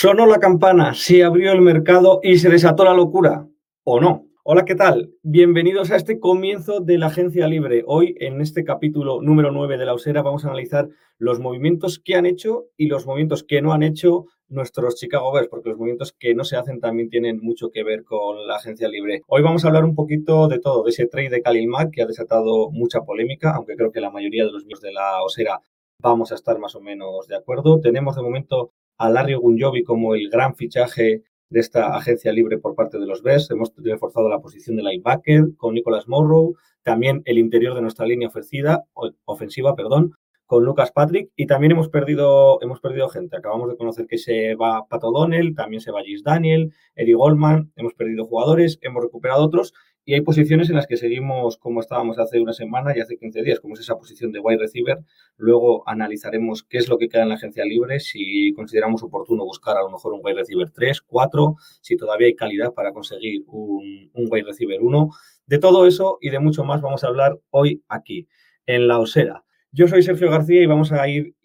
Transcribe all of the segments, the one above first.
Sonó la campana, se abrió el mercado y se desató la locura. ¿O no? Hola, ¿qué tal? Bienvenidos a este comienzo de la Agencia Libre. Hoy, en este capítulo número 9 de la Osera, vamos a analizar los movimientos que han hecho y los movimientos que no han hecho nuestros Chicago Bears, porque los movimientos que no se hacen también tienen mucho que ver con la Agencia Libre. Hoy vamos a hablar un poquito de todo, de ese trade de Khalil Mack que ha desatado mucha polémica, aunque creo que la mayoría de los miembros de la Osera vamos a estar más o menos de acuerdo. Tenemos de momento a Larry como el gran fichaje de esta agencia libre por parte de los Bears. Hemos reforzado la posición de linebacker con Nicholas Morrow, también el interior de nuestra línea ofensiva, ofensiva perdón, con Lucas Patrick y también hemos perdido, hemos perdido gente. Acabamos de conocer que se va Pat O'Donnell, también se va Gis Daniel, Eddie Goldman, hemos perdido jugadores, hemos recuperado otros y hay posiciones en las que seguimos como estábamos hace una semana y hace 15 días, como es esa posición de wide receiver. Luego analizaremos qué es lo que queda en la agencia libre, si consideramos oportuno buscar a lo mejor un wide receiver 3, 4, si todavía hay calidad para conseguir un, un wide receiver 1. De todo eso y de mucho más vamos a hablar hoy aquí, en La Osera. Yo soy Sergio García y vamos a ir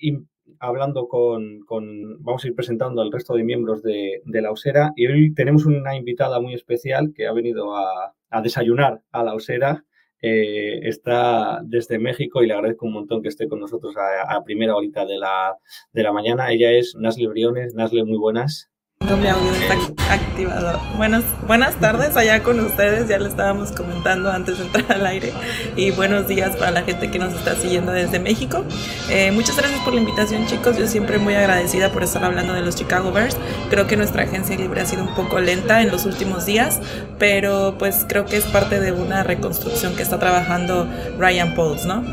hablando con, con, vamos a ir presentando al resto de miembros de, de, la Osera y hoy tenemos una invitada muy especial que ha venido a, a desayunar a la Osera. Eh, está desde México y le agradezco un montón que esté con nosotros a, a primera horita de la, de la mañana. Ella es Nasle Briones. Nasle, muy buenas. No, audio está activado. Buenas, buenas tardes allá con ustedes, ya lo estábamos comentando antes de entrar al aire. Y buenos días para la gente que nos está siguiendo desde México. Eh, muchas gracias por la invitación, chicos. Yo siempre muy agradecida por estar hablando de los Chicago Bears. Creo que nuestra agencia libre ha sido un poco lenta en los últimos días, pero pues creo que es parte de una reconstrucción que está trabajando Ryan Pauls, ¿no?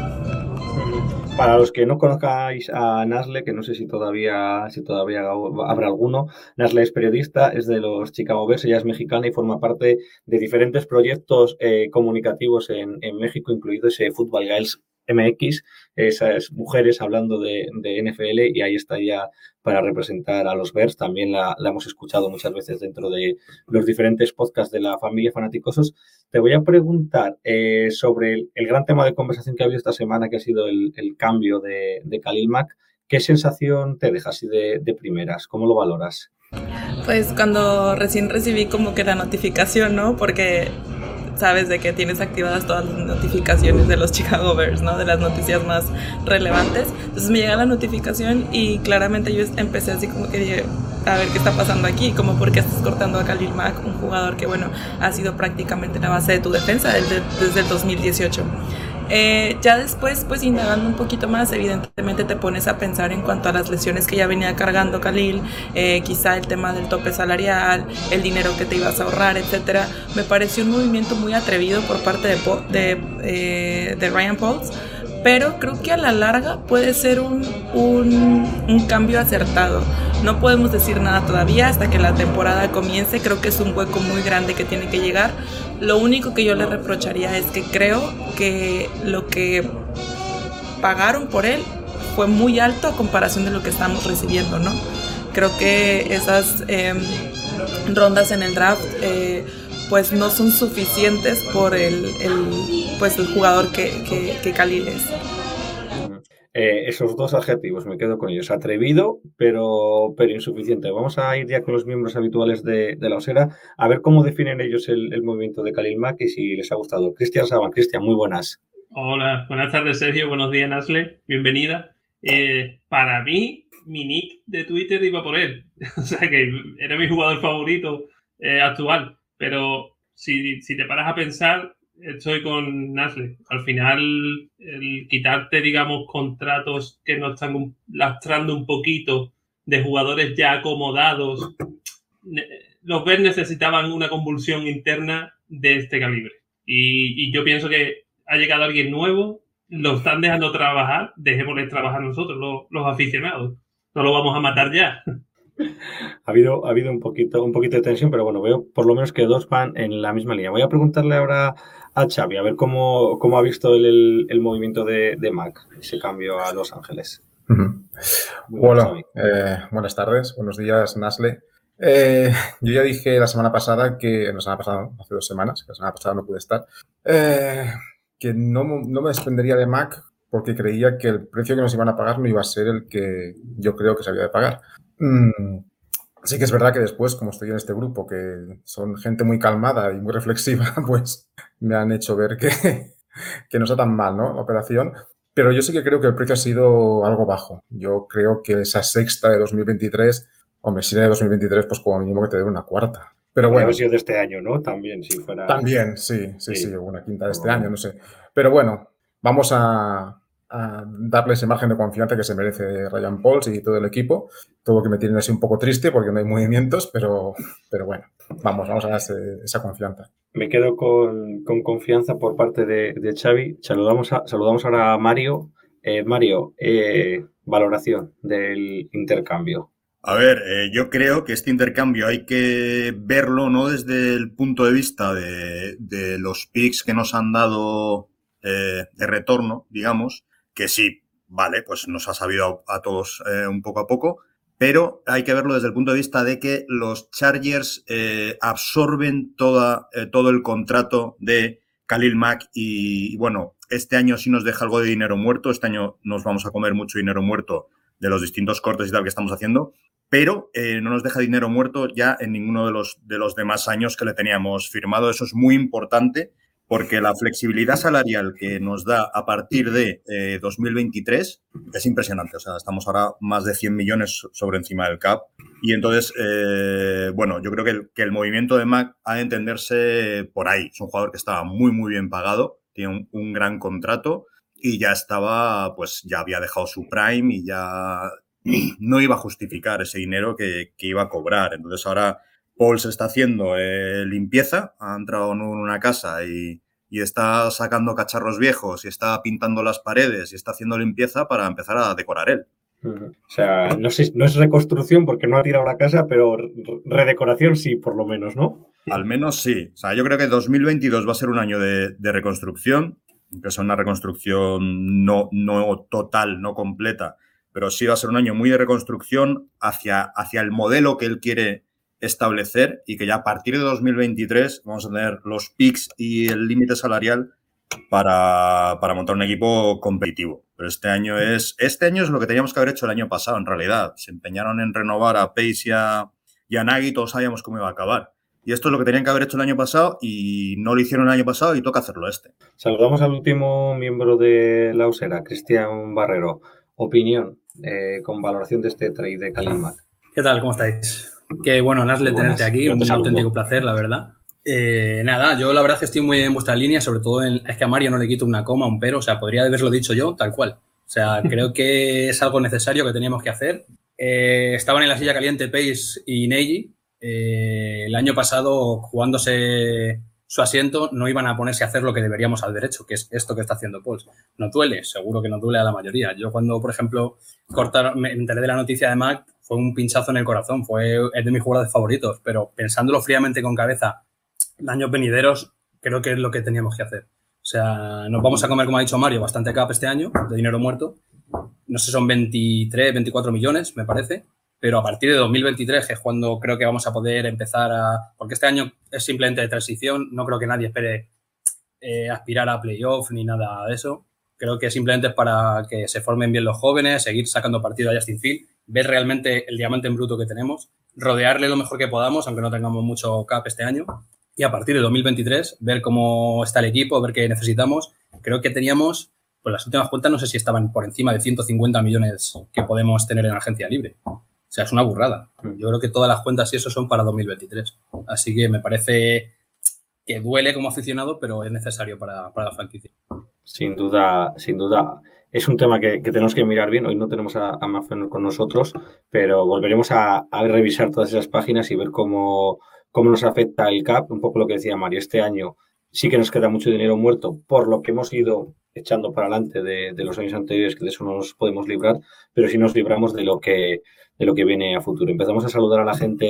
Para los que no conozcáis a Nasle, que no sé si todavía, si todavía habrá alguno, Nasle es periodista, es de los Chicago Bears, ella es mexicana y forma parte de diferentes proyectos eh, comunicativos en, México, incluido ese Football Girls MX, esas mujeres hablando de, de, NFL y ahí está ya para representar a los Bears. También la, la, hemos escuchado muchas veces dentro de los diferentes podcasts de la familia Fanaticosos. Te voy a preguntar eh, sobre el, gran tema de conversación que ha habido esta semana, que ha sido el, cambio de, de Khalil. ¿Qué sensación te deja así de, de primeras? ¿Cómo lo valoras? Pues cuando recién recibí como que la notificación, ¿no? Porque sabes de que tienes activadas todas las notificaciones de los Chicago Bears, ¿no? De las noticias más relevantes. Entonces me llega la notificación y claramente yo empecé así como que dije, a ver qué está pasando aquí, como por qué estás cortando a Khalil Mack, un jugador que, bueno, ha sido prácticamente la base de tu defensa desde, desde el 2018. Eh, ya después, pues indagando un poquito más, evidentemente te pones a pensar en cuanto a las lesiones que ya venía cargando Khalil, eh, quizá el tema del tope salarial, el dinero que te ibas a ahorrar, etcétera. Me pareció un movimiento muy atrevido por parte de, de, eh, de Ryan Pauls pero creo que a la larga puede ser un, un, un, cambio acertado. No podemos decir nada todavía hasta que la temporada comience, creo que es un hueco muy grande que tiene que llegar. Lo único que yo le reprocharía es que creo que lo que pagaron por él fue muy alto a comparación de lo que estamos recibiendo, ¿no? Creo que esas eh, rondas en el draft... Eh, pues no son suficientes por el, el pues el jugador que, que, que Khalil es. Eh, esos dos adjetivos me quedo con ellos. Atrevido, pero, pero insuficiente. Vamos a ir ya con los miembros habituales de, la Osera a ver cómo definen ellos el, el, movimiento de Khalil Mack y si les ha gustado. Cristian Saban, Cristian, muy buenas. Hola, buenas tardes Sergio, buenos días Nasle, bienvenida. Eh, para mí, mi nick de Twitter iba por él. o sea que era mi jugador favorito eh, actual. Pero si, si te paras a pensar, estoy con Nasle. Al final, el quitarte, digamos, contratos que nos están lastrando un poquito de jugadores ya acomodados, los Bears necesitaban una convulsión interna de este calibre. Y, yo pienso que ha llegado alguien nuevo, lo están dejando trabajar, dejémosle trabajar nosotros, los, los aficionados. No lo vamos a matar ya. Ha habido, ha habido un, poquito, un poquito de tensión, pero bueno, veo por lo menos que dos van en la misma línea. Voy a preguntarle ahora a Xavi, a ver cómo, cómo ha visto el, el, el movimiento de, de, Mac, ese cambio a Los Ángeles. Uh -huh. Bueno, eh, buenas tardes, buenos días, Nasle. Eh, yo ya dije la semana pasada que, la semana pasada, hace dos semanas, que la semana pasada no pude estar, eh, que no, no me desprendería de Mac porque creía que el precio que nos iban a pagar no iba a ser el que yo creo que se había de pagar. Mm, sí que es verdad que después, como estoy en este grupo, que son gente muy calmada y muy reflexiva, pues me han hecho ver que, que no está tan mal, ¿no? La operación. Pero yo sí que creo que el precio ha sido algo bajo. Yo creo que esa sexta de 2023, hombre, si era de 2023, pues como mínimo que te dé una cuarta. Pero bueno. Ha sido de este año, ¿no? También, si fuera. También, sí, sí, sí, sí una quinta de este año, no sé. Pero bueno, vamos a, a darle ese margen de confianza que se merece Ryan Pauls y todo el equipo. Todo que me tiene así un poco triste porque no hay movimientos, pero, pero bueno, vamos, vamos a dar esa confianza. Me quedo con, con confianza por parte de, de Xavi. Saludamos, a, saludamos ahora a Mario. Eh, Mario, eh, valoración del intercambio. A ver, eh, yo creo que este intercambio hay que verlo no desde el punto de vista de, de los picks que nos han dado eh, de retorno, digamos, que sí, vale, pues nos ha sabido a, a todos eh, un poco a poco, pero hay que verlo desde el punto de vista de que los Chargers eh, absorben toda, eh, todo el contrato de Khalil Mack y, bueno, este año sí nos deja algo de dinero muerto, este año nos vamos a comer mucho dinero muerto de los distintos cortes y tal que estamos haciendo, pero eh, no nos deja dinero muerto ya en ninguno de los, de los demás años que le teníamos firmado. Eso es muy importante porque la flexibilidad salarial que nos da a partir de eh, 2023 es impresionante. O sea, estamos ahora más de 100 millones sobre encima del CAP. Y entonces, eh, bueno, yo creo que el, que el, movimiento de Mac ha de entenderse por ahí. Es un jugador que estaba muy, muy bien pagado, tiene un, un gran contrato y ya estaba, pues ya había dejado su prime y ya no iba a justificar ese dinero que, que iba a cobrar. Entonces ahora Paul se está haciendo eh, limpieza, ha entrado en una casa y, y, está sacando cacharros viejos y está pintando las paredes y está haciendo limpieza para empezar a decorar él. O sea, no, sé, no es reconstrucción porque no ha tirado la casa, pero redecoración sí, por lo menos, ¿no? Al menos sí. O sea, yo creo que 2022 va a ser un año de, de reconstrucción, que es una reconstrucción no, no total, no completa, pero sí va a ser un año muy de reconstrucción hacia, hacia el modelo que él quiere establecer y que ya a partir de 2023 vamos a tener los picks y el límite salarial para, para, montar un equipo competitivo. Pero este año es este año es lo que teníamos que haber hecho el año pasado, en realidad. Se empeñaron en renovar a Pace y a, y a Nagy, todos sabíamos cómo iba a acabar. Y esto es lo que tenían que haber hecho el año pasado y no lo hicieron el año pasado y toca hacerlo este. Saludamos al último miembro de la USERA, Cristian Barrero. Opinión eh, con valoración de este trade de Kalim ¿Qué tal? ¿Cómo estáis? Que bueno, Nasle, tenerte aquí, un auténtico placer, la verdad. Eh, nada, yo la verdad es que estoy muy en vuestra línea, sobre todo en, es que a Mario no le quito una coma, un pero, o sea, podría haberlo dicho yo, tal cual. O sea, creo que es algo necesario que teníamos que hacer. Eh, estaban en la silla caliente Pace y Neji. Eh, el año pasado, jugándose su asiento, no iban a ponerse a hacer lo que deberíamos al derecho, que es esto que está haciendo Pauls. No duele, seguro que no duele a la mayoría. Yo cuando, por ejemplo, cortaron, me enteré de la noticia de Mac, fue un pinchazo en el corazón, fue es de mis jugadores favoritos, pero pensándolo fríamente con cabeza, años venideros, creo que es lo que teníamos que hacer. O sea, nos vamos a comer, como ha dicho Mario, bastante cap este año, de dinero muerto. No sé, son 23, 24 millones, me parece. Pero a partir de 2023, que es cuando creo que vamos a poder empezar a... Porque este año es simplemente de transición, no creo que nadie espere eh, aspirar a playoff ni nada de eso. Creo que simplemente es para que se formen bien los jóvenes, seguir sacando partido a Justin Field ver realmente el diamante en bruto que tenemos, rodearle lo mejor que podamos, aunque no tengamos mucho cap este año, y a partir de 2023 ver cómo está el equipo, ver qué necesitamos. Creo que teníamos, pues las últimas cuentas no sé si estaban por encima de 150 millones que podemos tener en agencia libre. O sea, es una burrada. Yo creo que todas las cuentas y eso son para 2023. Así que me parece que duele como aficionado, pero es necesario para, para la franquicia. Sin duda, sin duda es un tema que, que, tenemos que mirar bien. Hoy no tenemos a, a con nosotros, pero volveremos a, a, revisar todas esas páginas y ver cómo, cómo nos afecta el CAP. Un poco lo que decía Mario, este año sí que nos queda mucho dinero muerto por lo que hemos ido echando para adelante de, los años anteriores, que de eso no nos podemos librar, pero sí nos libramos de lo que, de lo que viene a futuro. Empezamos a saludar a la gente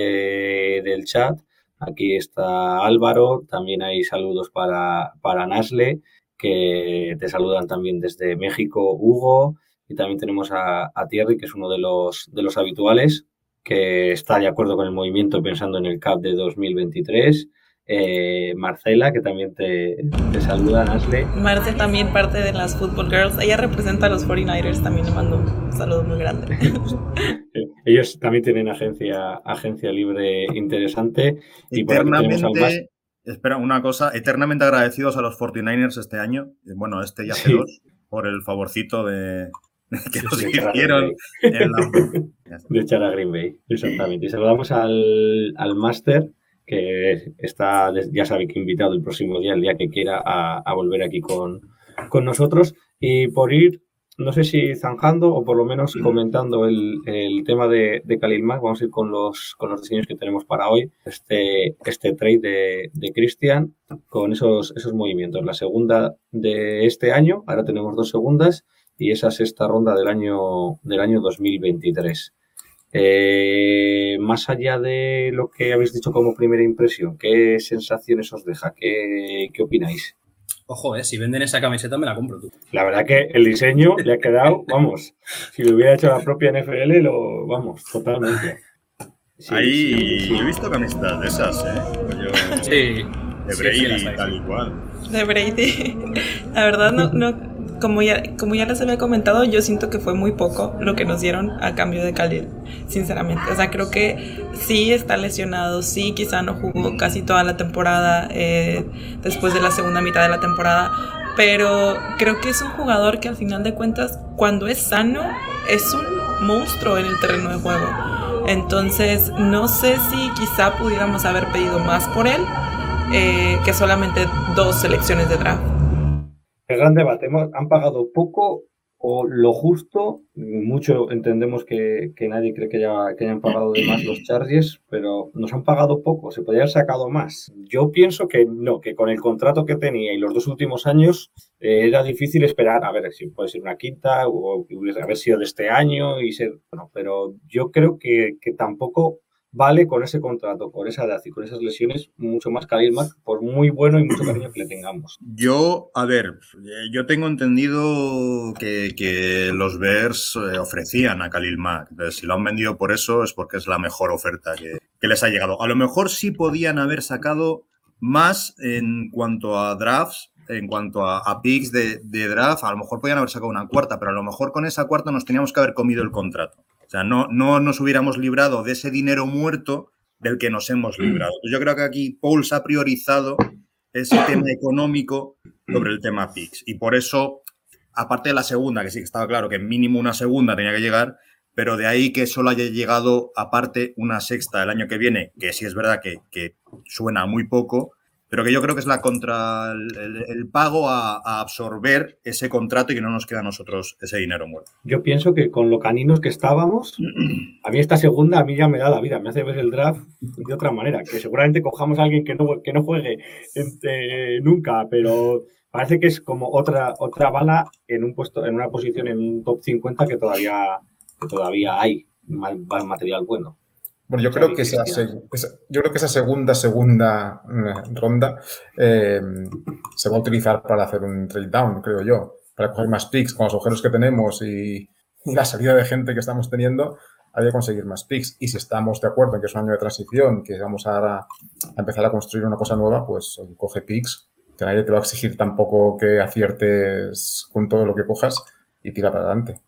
del chat. Aquí está Álvaro, también hay saludos para, para Nasle, que te saludan también desde México, Hugo, y también tenemos a, a Thierry, que es uno de los, de los habituales, que está de acuerdo con el movimiento pensando en el CAP de 2023. Eh, Marcela, que también te, saluda, Nasle. Marce también parte de las Football Girls. Ella representa a los 49ers, también le mando un saludo muy grande. Ellos también tienen agencia, agencia libre interesante. Y eternamente, espera, una cosa, eternamente agradecidos a los 49ers este año, bueno, este ya hace dos, por el favorcito de, que nos hicieron de echar a Green Bay, exactamente. Y saludamos al, al máster que está, ya sabe que invitado el próximo día, el día que quiera, a, volver aquí con, con, nosotros. Y por ir, no sé si zanjando o por lo menos comentando el, el tema de, de Khalil Mack, vamos a ir con los, con los diseños que tenemos para hoy. Este, este trade de, de Christian con esos, esos movimientos. La segunda de este año, ahora tenemos dos segundas, y esa sexta ronda del año, del año 2023. Eh, más allá de lo que habéis dicho como primera impresión, ¿qué sensaciones os deja? ¿Qué, qué opináis? Ojo, eh, si venden esa camiseta me la compro tú. La verdad que el diseño le ha quedado, vamos, si lo hubiera hecho la propia NFL, lo, vamos, totalmente. Ahí he visto camisetas de esas, ¿eh? sí. De Brady tal y cual. De Brady. La verdad no, no, como ya, como ya les había comentado, yo siento que fue muy poco lo que nos dieron a cambio de Khalil, sinceramente. O sea, creo que sí está lesionado, sí quizá no jugó casi toda la temporada eh, después de la segunda mitad de la temporada, pero creo que es un jugador que al final de cuentas, cuando es sano, es un monstruo en el terreno de juego. Entonces, no sé si quizá pudiéramos haber pedido más por él eh, que solamente dos selecciones de draft el gran debate. han pagado poco o lo justo. Mucho entendemos que, nadie cree que, que, hayan pagado de más los charges, pero nos han pagado poco. Se podría haber sacado más. Yo pienso que no, que con el contrato que tenía y los dos últimos años eh, era difícil esperar. A ver si puede ser una quinta o haber sido de este año y ser. Bueno, pero yo creo que, que tampoco vale con ese contrato, con esa edad y con esas lesiones mucho más que por muy bueno y mucho cariño que le tengamos. Yo, a ver, yo tengo entendido que, los Bears eh, ofrecían a Khalil Mack. Entonces, si lo han vendido por eso es porque es la mejor oferta que, les ha llegado. A lo mejor sí podían haber sacado más en cuanto a drafts, en cuanto a, picks de, de, draft, a lo mejor podían haber sacado una cuarta, pero a lo mejor con esa cuarta nos teníamos que haber comido el contrato. O sea, no, no nos hubiéramos librado de ese dinero muerto del que nos hemos mm. librado. Yo creo que aquí Paul se ha priorizado ese tema económico sobre el tema PIX. Y por eso, aparte de la segunda, que sí que estaba claro que mínimo una segunda tenía que llegar, pero de ahí que solo haya llegado aparte una sexta el año que viene, que sí es verdad que, que suena muy poco, pero que yo creo que es la contra el, pago a, absorber ese contrato y que no nos queda a nosotros ese dinero muerto. Yo pienso que con lo caninos que estábamos, a mí esta segunda a mí ya me da la vida, me hace ver el draft de otra manera, que seguramente cojamos a alguien que no, que no juegue eh, nunca, pero parece que es como otra, otra bala en un puesto, en una posición en un top 50 que todavía, que todavía hay material bueno. Bueno, yo creo, que esa, yo creo que esa segunda, segunda eh, ronda eh, se va a utilizar para hacer un trade down, creo yo, para coger más picks con los agujeros que tenemos y, la salida de gente que estamos teniendo, hay que conseguir más picks. Y si estamos de acuerdo en que es un año de transición, que vamos a, a empezar a construir una cosa nueva, pues coge picks, que nadie te va a exigir tampoco que aciertes con todo lo que cojas y tira para adelante.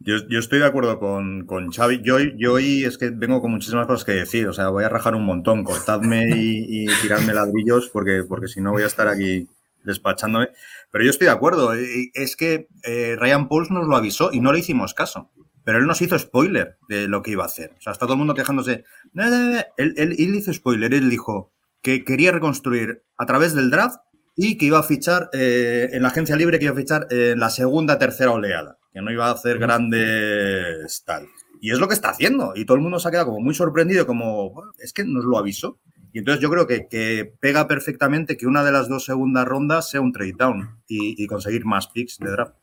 Yo, estoy de acuerdo con, con Xavi. Yo, yo hoy es que vengo con muchísimas cosas que decir. O sea, voy a rajar un montón. Cortadme y, tirarme ladrillos porque, porque si no voy a estar aquí despachándome. Pero yo estoy de acuerdo. Es que eh, Ryan Pauls nos lo avisó y no le hicimos caso. Pero él nos hizo spoiler de lo que iba a hacer. O sea, está todo el mundo quejándose. Él, él, él hizo spoiler. Él dijo que quería reconstruir a través del draft y que iba a fichar eh, en la agencia libre, que iba a fichar en la segunda, tercera oleada que no iba a hacer grandes tal. Y es lo que está haciendo. Y todo el mundo se ha quedado como muy sorprendido, como, es que nos lo avisó. Y entonces yo creo que, que pega perfectamente que una de las dos segundas rondas sea un trade down y, y conseguir más picks de draft.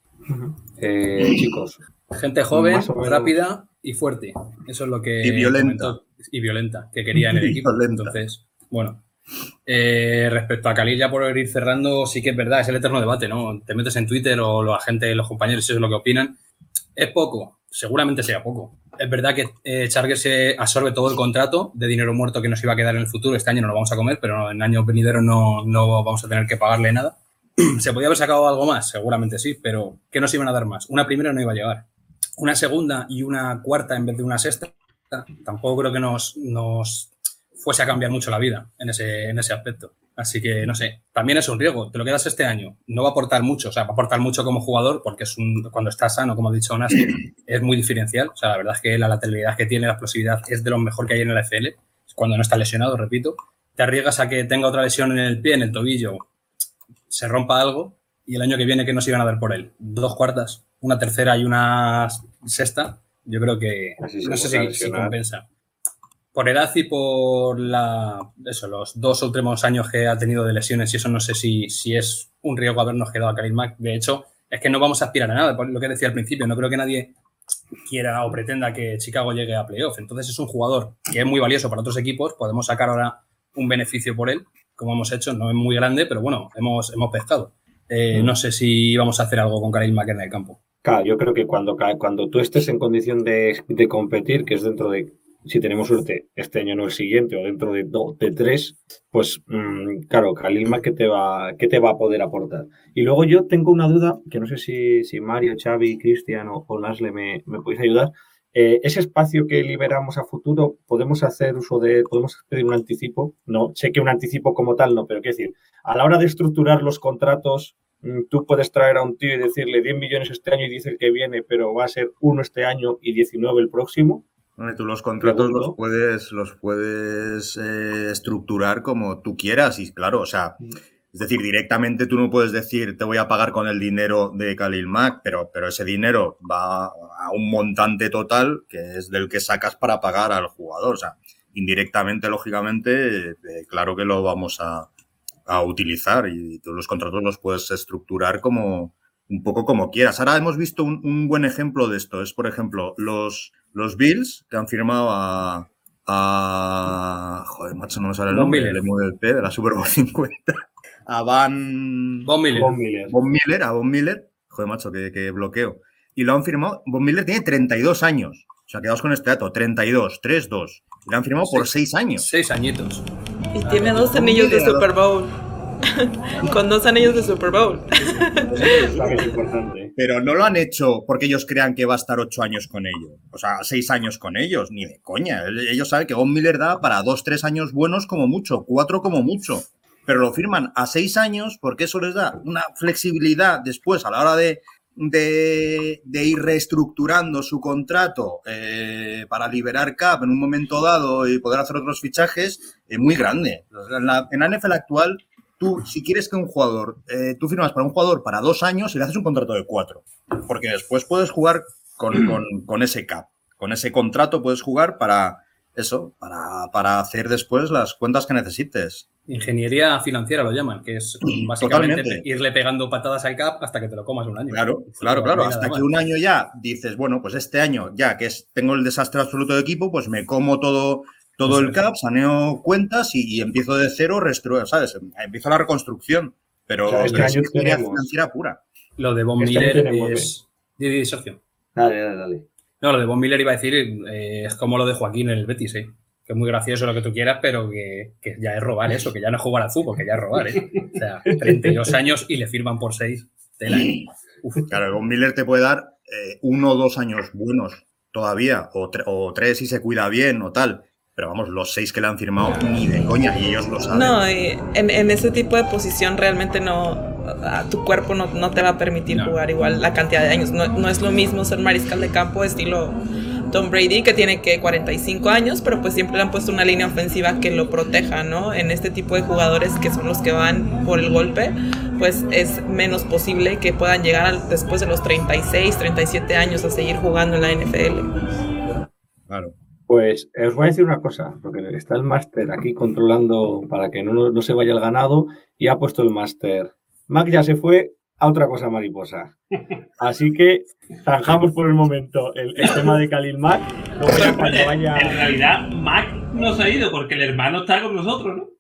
Eh, chicos. Gente joven, rápida y fuerte. Eso es lo que. Y violenta. comentó. Y violenta, que quería en el Y equipo. violenta. Entonces, bueno. Eh, respecto a Khalil, ya por ir cerrando, sí que es verdad, es el eterno debate, ¿no? Te metes en Twitter o la gente, los compañeros, eso es lo que opinan. Es poco, seguramente sea poco. Es verdad que eh, Chargers se absorbe todo el contrato de dinero muerto que nos iba a quedar en el futuro. Este año no lo vamos a comer, pero en años venideros no, no vamos a tener que pagarle nada. ¿Se podía haber sacado algo más? Seguramente sí, pero ¿qué nos iban a dar más? Una primera no iba a llegar. Una segunda y una cuarta en vez de una sexta, tampoco creo que nos, nos fuese a cambiar mucho la vida en ese, en ese aspecto. Así que, no sé, también es un riesgo. Te lo quedas este año. No va a aportar mucho, o sea, va a aportar mucho como jugador porque es un, cuando está sano, como ha dicho Nasi, es muy diferencial. O sea, la verdad es que la lateralidad que tiene, la explosividad, es de lo mejor que hay en la FL. Cuando no está lesionado, repito. Te arriesgas a que tenga otra lesión en el pie, en el tobillo, se rompa algo y el año que viene que nos iban a dar por él. Dos cuartas, una tercera y una sexta. Yo creo que Así no sé si, si compensa. Por edad y por la, eso, los dos últimos años que ha tenido de lesiones y eso no sé si, si es un riesgo habernos quedado a Khalil Mack. De hecho, es que no vamos a aspirar a nada, por lo que decía al principio. No creo que nadie quiera o pretenda que Chicago llegue a playoff. Entonces es un jugador que es muy valioso para otros equipos. Podemos sacar ahora un beneficio por él, como hemos hecho. No es muy grande, pero bueno, hemos, hemos pescado. Eh, No sé si vamos a hacer algo con Khalil Mack en el campo. Claro, yo creo que cuando, cuando tú estés en condición de, de competir, que es dentro de, si tenemos suerte, este año no el siguiente, o dentro de, do- de tres, pues mm, claro, Khalil Mack, ¿qué te, va, ¿qué te va a poder aportar? Y luego yo tengo una duda, que no sé si, si Mario, Xavi, Cristian o, o Nasle me, me podéis ayudar. Eh, ese espacio que liberamos a futuro, ¿podemos hacer uso de, podemos pedir un anticipo? No, sé que un anticipo como tal no, pero quiero decir, a la hora de estructurar los contratos, mm, tú puedes traer a un tío y decirle 10 millones este año y dice el que viene, pero va a ser uno este año y 19 el próximo. Tú los contratos los puedes, los puedes eh, estructurar como tú quieras y claro, o sea, es decir, directamente tú no puedes decir te voy a pagar con el dinero de Khalil Mack, pero, pero ese dinero va a un montante total que es del que sacas para pagar al jugador. O sea, indirectamente, lógicamente, eh, claro que lo vamos a, a utilizar y tú los contratos los puedes estructurar como un poco como quieras. Ahora hemos visto un, un buen ejemplo de esto. Es, por ejemplo, los, los Bills que han firmado a, a... Joder, macho, no me sale el nombre. Miller. Le mueve el P de la Super Bowl 50. A Van... Von Miller. Von Miller. Von Miller, a Von Miller. Joder, macho, que, que bloqueo. Y lo han firmado. Von Miller tiene 32 años. O sea, quedaos con este dato. 32, 3-2. Y lo han firmado por 6 años. Seis añitos. Y tiene dos anillos de Super Bowl. Con dos anillos de Super Bowl. Es. Pero no lo han hecho porque ellos crean que va a estar 8 años con ellos. O sea, 6 años con ellos. Ni de coña. Ellos saben que Von Miller da para 2-3 años buenos como mucho. 4 como mucho. Pero lo firman a 6 años porque eso les da una flexibilidad después a la hora de, ir reestructurando su contrato eh, para liberar cap en un momento dado y poder hacer otros fichajes eh, muy grande. En la, en la NFL actual, tú, si quieres que un jugador, eh, tú firmas para un jugador para dos años y le haces un contrato de cuatro, porque después puedes jugar con, con, con ese cap, con ese contrato puedes jugar para eso, para, para hacer después las cuentas que necesites. Ingeniería financiera lo llaman, que es básicamente Totalmente. irle pegando patadas al cap hasta que te lo comas un año. Claro, claro, claro. Hasta que un año ya dices, bueno, pues este año ya que es, tengo el desastre absoluto de equipo, pues me como todo, todo el es. cap, saneo cuentas y, y empiezo de cero, restru- ¿sabes? Empiezo la reconstrucción. Pero O sea, este pero es año ingeniería tenemos- financiera pura. Lo de Von Este Miller tenemos es. Sergio. Dale, dale, dale. No, lo de Von Miller iba a decir, eh, es como lo de Joaquín en el Betis, ¿eh? Que es muy gracioso lo que tú quieras, pero que, que ya es robar eso, que ya no es jugar al fútbol, que ya es robar, ¿eh? O sea, 32 años y le firman por 6. Tela. Uf. Claro, Von Miller te puede dar eh, uno o dos años buenos todavía, o, tre- o tres si se cuida bien o tal. Pero vamos, los seis que le han firmado ni de coña, y ellos lo saben. No, y en, en ese tipo de posición realmente no, a tu cuerpo no, no te va a permitir No. jugar igual la cantidad de años. No, no es lo mismo ser mariscal de campo estilo Tom Brady, que tiene que 45 años, pero pues siempre le han puesto una línea ofensiva que lo proteja, ¿no? En este tipo de jugadores que son los que van por el golpe, pues es menos posible que puedan llegar al- después de los 36, 37 años a seguir jugando en la NFL. Claro. Pues eh, os voy a decir una cosa, porque está el máster aquí controlando para que no, no se vaya el ganado y ha puesto el máster. Mac ya se fue a otra cosa mariposa. Así que zanjamos por el momento el, tema de Khalil Mac. vaya... En realidad, Mac no se ha ido porque el hermano está con nosotros, ¿no?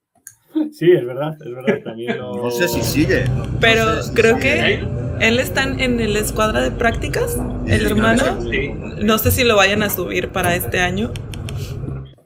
Sí, es verdad, es verdad. También No sé si sigue. Pero creo que él está en el escuadra de prácticas, el hermano. No sé si lo vayan a subir para este año.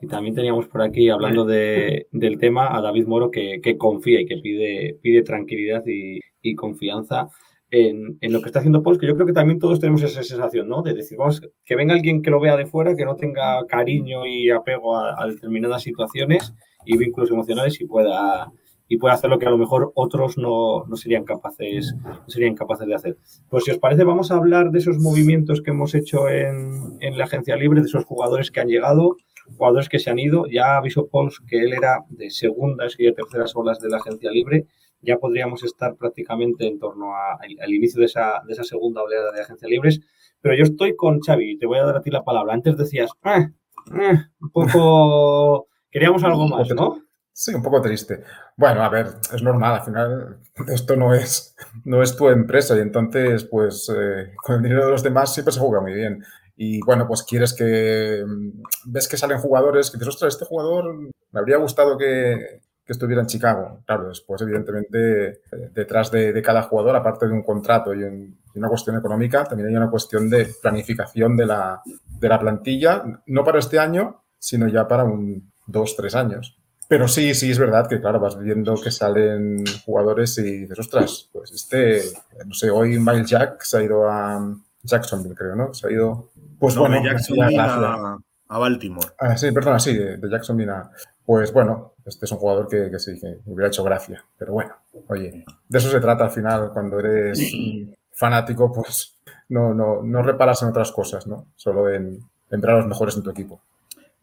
Y también teníamos por aquí, hablando de, del tema, a David Moro que, que confía y que pide, pide tranquilidad y, y confianza en, en, lo que está haciendo Paul, que yo creo que también todos tenemos esa sensación, ¿no? De decir, vamos, que venga alguien que lo vea de fuera, que no tenga cariño y apego a, a determinadas situaciones y vínculos emocionales y pueda, y pueda hacer lo que a lo mejor otros no, no, serían capaces, no serían capaces de hacer. Pues si os parece, vamos a hablar de esos movimientos que hemos hecho en, en la agencia libre, de esos jugadores que han llegado, jugadores que se han ido. Ya avisó Paul que él era de segundas y de terceras olas de la agencia libre. Ya podríamos estar prácticamente en torno al inicio de esa, de esa segunda oleada de agencias libres. Pero yo estoy con Xavi y te voy a dar a ti la palabra. Antes decías, ah, ah, un poco Queríamos algo más, ¿no? Sí, un poco triste. Bueno, a ver, es normal, al final esto no es, no es tu empresa y entonces, pues, eh, con el dinero de los demás siempre se juega muy bien. Y bueno, pues quieres que, mm, ves que salen jugadores que dices, ostras, este jugador me habría gustado que, que estuviera en Chicago. Claro, después, evidentemente, eh, detrás de, de, cada jugador, aparte de un contrato y, un, y, una cuestión económica, también hay una cuestión de planificación de la, de la plantilla, no para este año, sino ya para un, dos, tres años. Pero sí, sí, es verdad que, claro, vas viendo que salen jugadores y dices, ostras, pues este, no sé, hoy Miles Jack se ha ido a Jacksonville, creo, ¿no? Se ha ido, pues no, bueno, de Jacksonville a, a, Baltimore. Ah, sí, perdona, sí, de, de Jacksonville a... Pues bueno, este es un jugador que, que, sí, que me hubiera hecho gracia. Pero bueno, oye, de eso se trata al final, cuando eres fanático, pues no, no, no reparas en otras cosas, ¿no? Solo en, en ver a los mejores en tu equipo.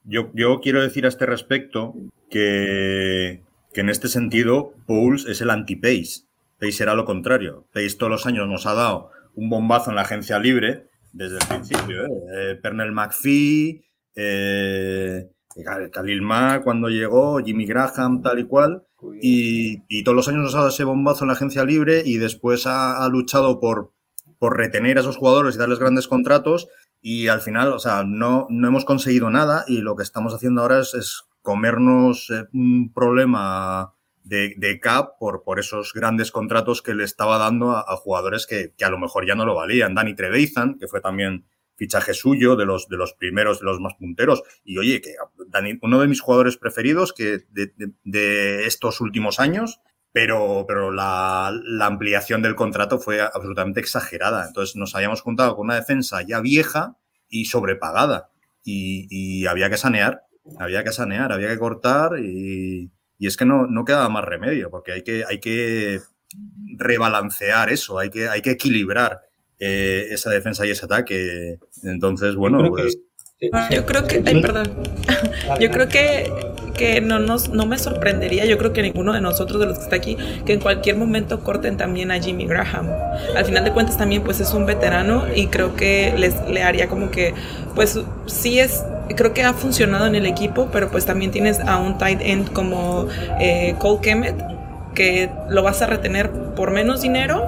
Yo, yo, quiero decir a este respecto que, que en este sentido Pouls es el anti-Pace. Pace era lo contrario. Pace todos los años nos ha dado un bombazo en la agencia libre desde el principio. ¿eh? Eh, Pernell McPhee, eh, Khalil Mack cuando llegó, Jimmy Graham, tal y cual. Y, y, todos los años nos ha dado ese bombazo en la agencia libre y después ha, ha luchado por, por retener a esos jugadores y darles grandes contratos y al final, o sea, no, no hemos conseguido nada y lo que estamos haciendo ahora es, es comernos eh, un problema de, de, cap por, por esos grandes contratos que le estaba dando a, jugadores que, a lo mejor ya no lo valían. Dani Treveizan, que fue también fichaje suyo, de los, de los primeros, de los más punteros. Y oye, que Dani, uno de mis jugadores preferidos que de, de, de estos últimos años, pero, pero la, ampliación del contrato fue absolutamente exagerada. Entonces nos habíamos juntado con una defensa ya vieja y sobrepagada. Y había que sanear, había que sanear, había que cortar y, y, es que no, no quedaba más remedio, porque hay que, hay que rebalancear eso, hay que, hay que equilibrar eh, esa defensa y ese ataque. Entonces, bueno, pues... Que yo creo que, ay, perdón, yo creo que, que no, nos, no me sorprendería, yo creo que ninguno de nosotros, de los que está aquí, que en cualquier momento corten también a Jimmy Graham. Al final de cuentas también pues es un veterano y creo que les, le haría como que, pues sí es, creo que ha funcionado en el equipo, pero pues también tienes a un tight end como eh, Cole Kemet, que lo vas a retener por menos dinero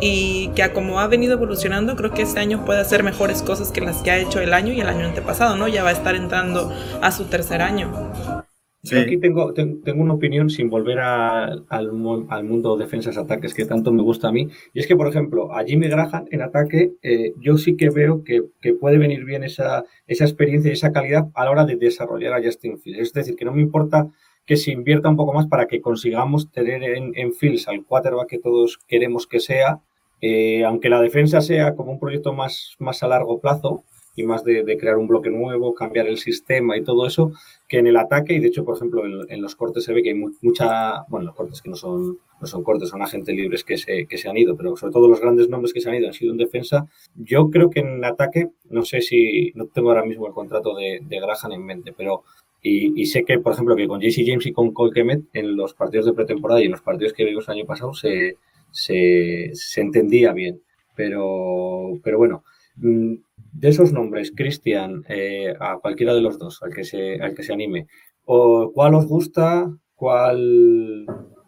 y que como ha venido evolucionando, creo que este año puede hacer mejores cosas que las que ha hecho el año y el año antepasado, ¿no? Ya va a estar entrando a su tercer año. Yo aquí tengo, tengo, una opinión sin volver a, al, al, mundo defensas-ataques que tanto me gusta a mí. Y es que, por ejemplo, a Jimmy Graham en ataque, eh, yo sí que veo que, que, puede venir bien esa, esa experiencia y esa calidad a la hora de desarrollar a Justin Fields. Es decir, que no me importa que se invierta un poco más para que consigamos tener en, en Fields al quarterback que todos queremos que sea, eh, aunque la defensa sea como un proyecto más, más a largo plazo y más de, de, crear un bloque nuevo, cambiar el sistema y todo eso, que en el ataque, y de hecho, por ejemplo, en, los cortes se ve que hay mucha, bueno, los cortes que no son, no son cortes, son agentes libres que se, que se han ido, pero sobre todo los grandes nombres que se han ido han sido en defensa. Yo creo que en ataque, no sé si, no tengo ahora mismo el contrato de, de Graham en mente, pero y, y, sé que, por ejemplo, que con JC James y con Cole Kemet en los partidos de pretemporada y en los partidos que vimos el año pasado se, se, se entendía bien. Pero, pero bueno, mm, De esos nombres, Cristian, eh, a cualquiera de los dos, al que se, al que se anime, o, ¿cuál os gusta? ¿Cuál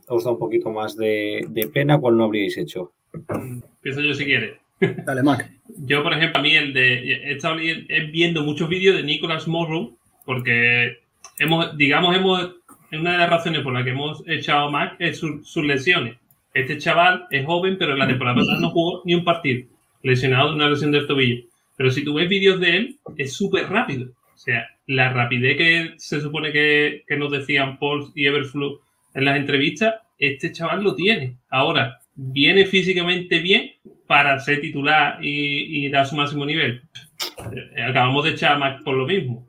os da un poquito más de, pena? ¿Cuál no habríais hecho? Empiezo yo si quieres. Dale, Mac. Yo, por ejemplo, a mí el de. He estado viendo muchos vídeos de Nicolas Morrow, porque hemos, digamos, hemos. Una de las razones por las que hemos echado a Mac es sus lesiones. Este chaval es joven, pero en la temporada pasada no jugó ni un partido. Lesionado de una lesión del tobillo. Pero si tú ves vídeos de él, es súper rápido. O sea, la rapidez que se supone que, nos decían Paul y Everflow en las entrevistas, este chaval lo tiene. Ahora, ¿viene físicamente bien para ser titular y, dar su máximo nivel? Eh, acabamos de echar a Mac por lo mismo.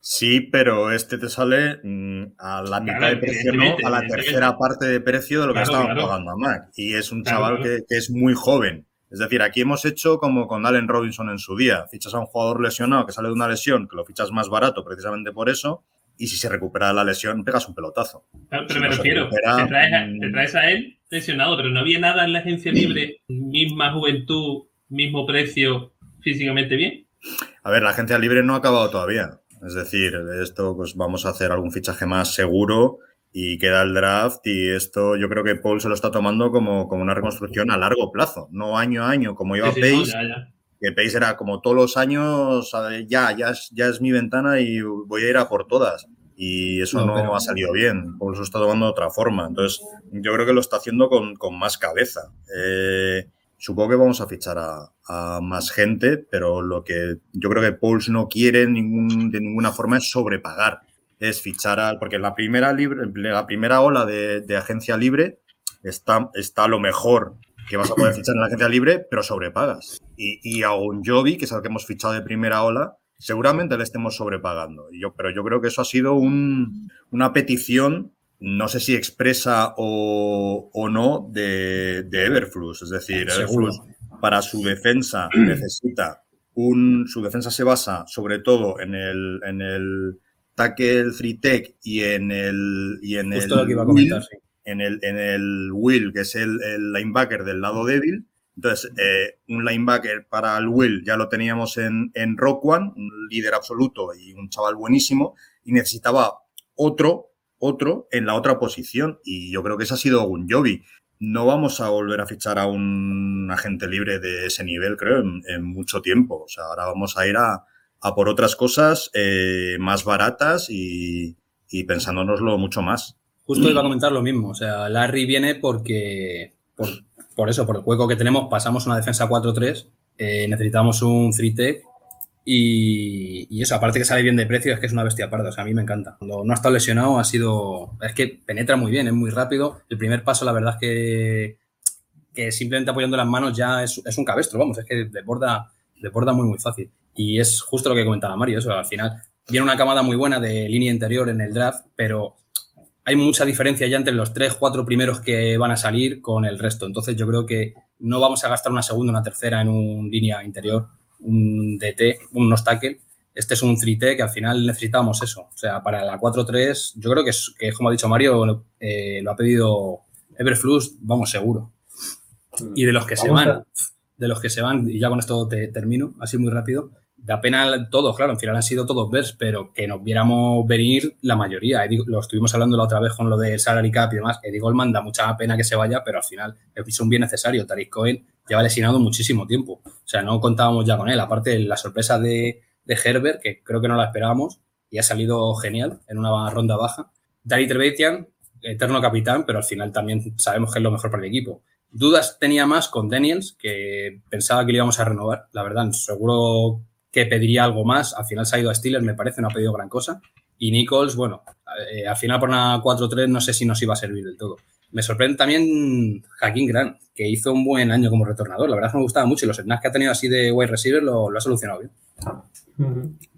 Sí, pero este te sale mm, a la mitad de precio, ¿no? A la tercera parte de precio de lo que estaban pagando a Mac. Y es un chaval que, que, es muy joven. Es decir, aquí hemos hecho como con Allen Robinson en su día. Fichas a un jugador lesionado que sale de una lesión, que lo fichas más barato precisamente por eso, y si se recupera la lesión, pegas un pelotazo. pero me refiero, te, traes a, él lesionado, pero no había nada en la agencia libre, misma juventud, mismo precio, físicamente bien. A ver, la agencia libre no ha acabado todavía. Es decir, esto pues vamos a hacer algún fichaje más seguro y queda el draft y esto yo creo que Paul se lo está tomando como, como una reconstrucción a largo plazo, no año a año, como iba a Pace, que Pace era como todos los años, ya, ya es, ya es mi ventana y voy a ir a por todas. Y eso no, ha salido bien, Paul se lo está tomando de otra forma. Entonces, yo creo que lo está haciendo con, con más cabeza. Eh, supongo que vamos a fichar a, a, más gente, pero lo que yo creo que Pauls no quiere ningún, de ninguna forma es sobrepagar es fichar al. Porque en la primera, libre, la primera ola de, agencia libre está, está lo mejor que vas a poder fichar en la agencia libre, pero sobrepagas. Y, y a un Jovi, que es el que hemos fichado de primera ola, seguramente le estemos sobrepagando. Yo, pero yo creo que eso ha sido una petición, no sé si expresa o, no, de, de, Everflux. Es decir, Everflux para su defensa necesita un. Su defensa se basa sobre todo en el, en el tackle free tech y en el y en el, will, en el en el will que es el, linebacker del lado débil. Entonces eh, un linebacker para el will ya lo teníamos en en Rock One un líder absoluto y un chaval buenísimo y necesitaba otro otro en la otra posición. Y yo creo que ese ha sido un Jovi. No vamos a volver a fichar a un agente libre de ese nivel creo en mucho tiempo. O sea ahora vamos a ir a a por otras cosas eh, más baratas y, y, pensándonoslo mucho más. Justo iba a comentar lo mismo. O sea, Larry viene porque, por, eso, por el hueco que tenemos, pasamos una defensa 4-3, eh, necesitamos un 3-tech y, y, eso, aparte que sale bien de precio, es que es una bestia parda. O sea, a mí me encanta. Cuando no ha estado lesionado, ha sido. Es que penetra muy bien, es muy rápido. El primer paso, la verdad es que, que simplemente apoyando las manos ya es, es un cabestro, vamos, es que desborda, desborda muy, muy fácil. Y es justo lo que comentaba Mario, eso al final viene una camada muy buena de línea interior en el draft, pero hay mucha diferencia ya entre los tres, cuatro primeros que van a salir con el resto. Entonces yo creo que no vamos a gastar una segunda, una tercera en un línea interior, un DT, un tackle. Este es un 3T que al final necesitamos eso. O sea, para la 4-3, yo creo que, es, que, como ha dicho Mario, eh, lo ha pedido Everflux, vamos, seguro. Y de los que se van, de los que se van, y ya con esto te termino, así muy rápido, da pena todos, claro, en final han sido todos vers, pero que nos viéramos venir la mayoría. lo estuvimos hablando la otra vez con lo del salary cap y demás. Eddie Goldman da mucha pena que se vaya, pero al final es un bien necesario. Tariq Cohen lleva lesionado muchísimo tiempo. O sea, no contábamos ya con él. Aparte, la sorpresa de, de Herbert, que creo que no la esperábamos y ha salido genial en una ronda baja. Dari Trebetian, eterno capitán, pero al final también sabemos que es lo mejor para el equipo. Dudas tenía más con Daniels, que pensaba que le íbamos a renovar. La verdad, seguro que pediría algo más. Al final se ha ido a Steelers, me parece, no ha pedido gran cosa. Y Nichols, bueno, eh, al final por una 4-3 no sé si nos iba a servir del todo. Me sorprende también Jaquín Grant, que hizo un buen año como retornador. La verdad es que me gustaba mucho y los snaps que ha tenido así de wide receiver lo, ha solucionado bien.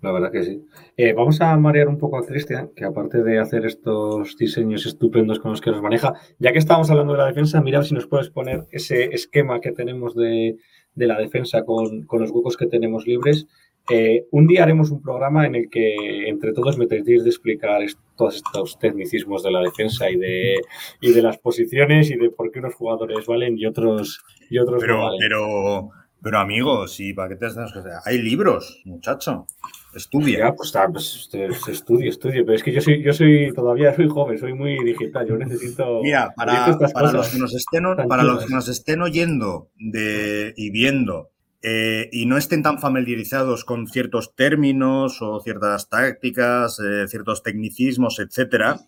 La verdad que sí. Eh, vamos a marear un poco a Cristian, que aparte de hacer estos diseños estupendos con los que nos maneja, ya que estábamos hablando de la defensa, mira si nos puedes poner ese esquema que tenemos de, de la defensa con, con, los huecos que tenemos libres. Eh, un día haremos un programa en el que entre todos me tratéis de explicar todos estos tecnicismos de la defensa y de, y de las posiciones y de por qué unos jugadores valen y otros, y otros pero, no valen. Pero Pero amigos, ¿y para qué te estás? Hay libros, muchacho. Estudia. Ya, pues, está, pues este, estudio, estudio. Pero es que yo soy, yo soy, todavía soy joven, soy muy digital. Yo necesito. Mira, para, para los, que nos estén, para los que nos estén oyendo de, y viendo eh, y no estén tan familiarizados con ciertos términos o ciertas tácticas, eh, ciertos tecnicismos, etcétera,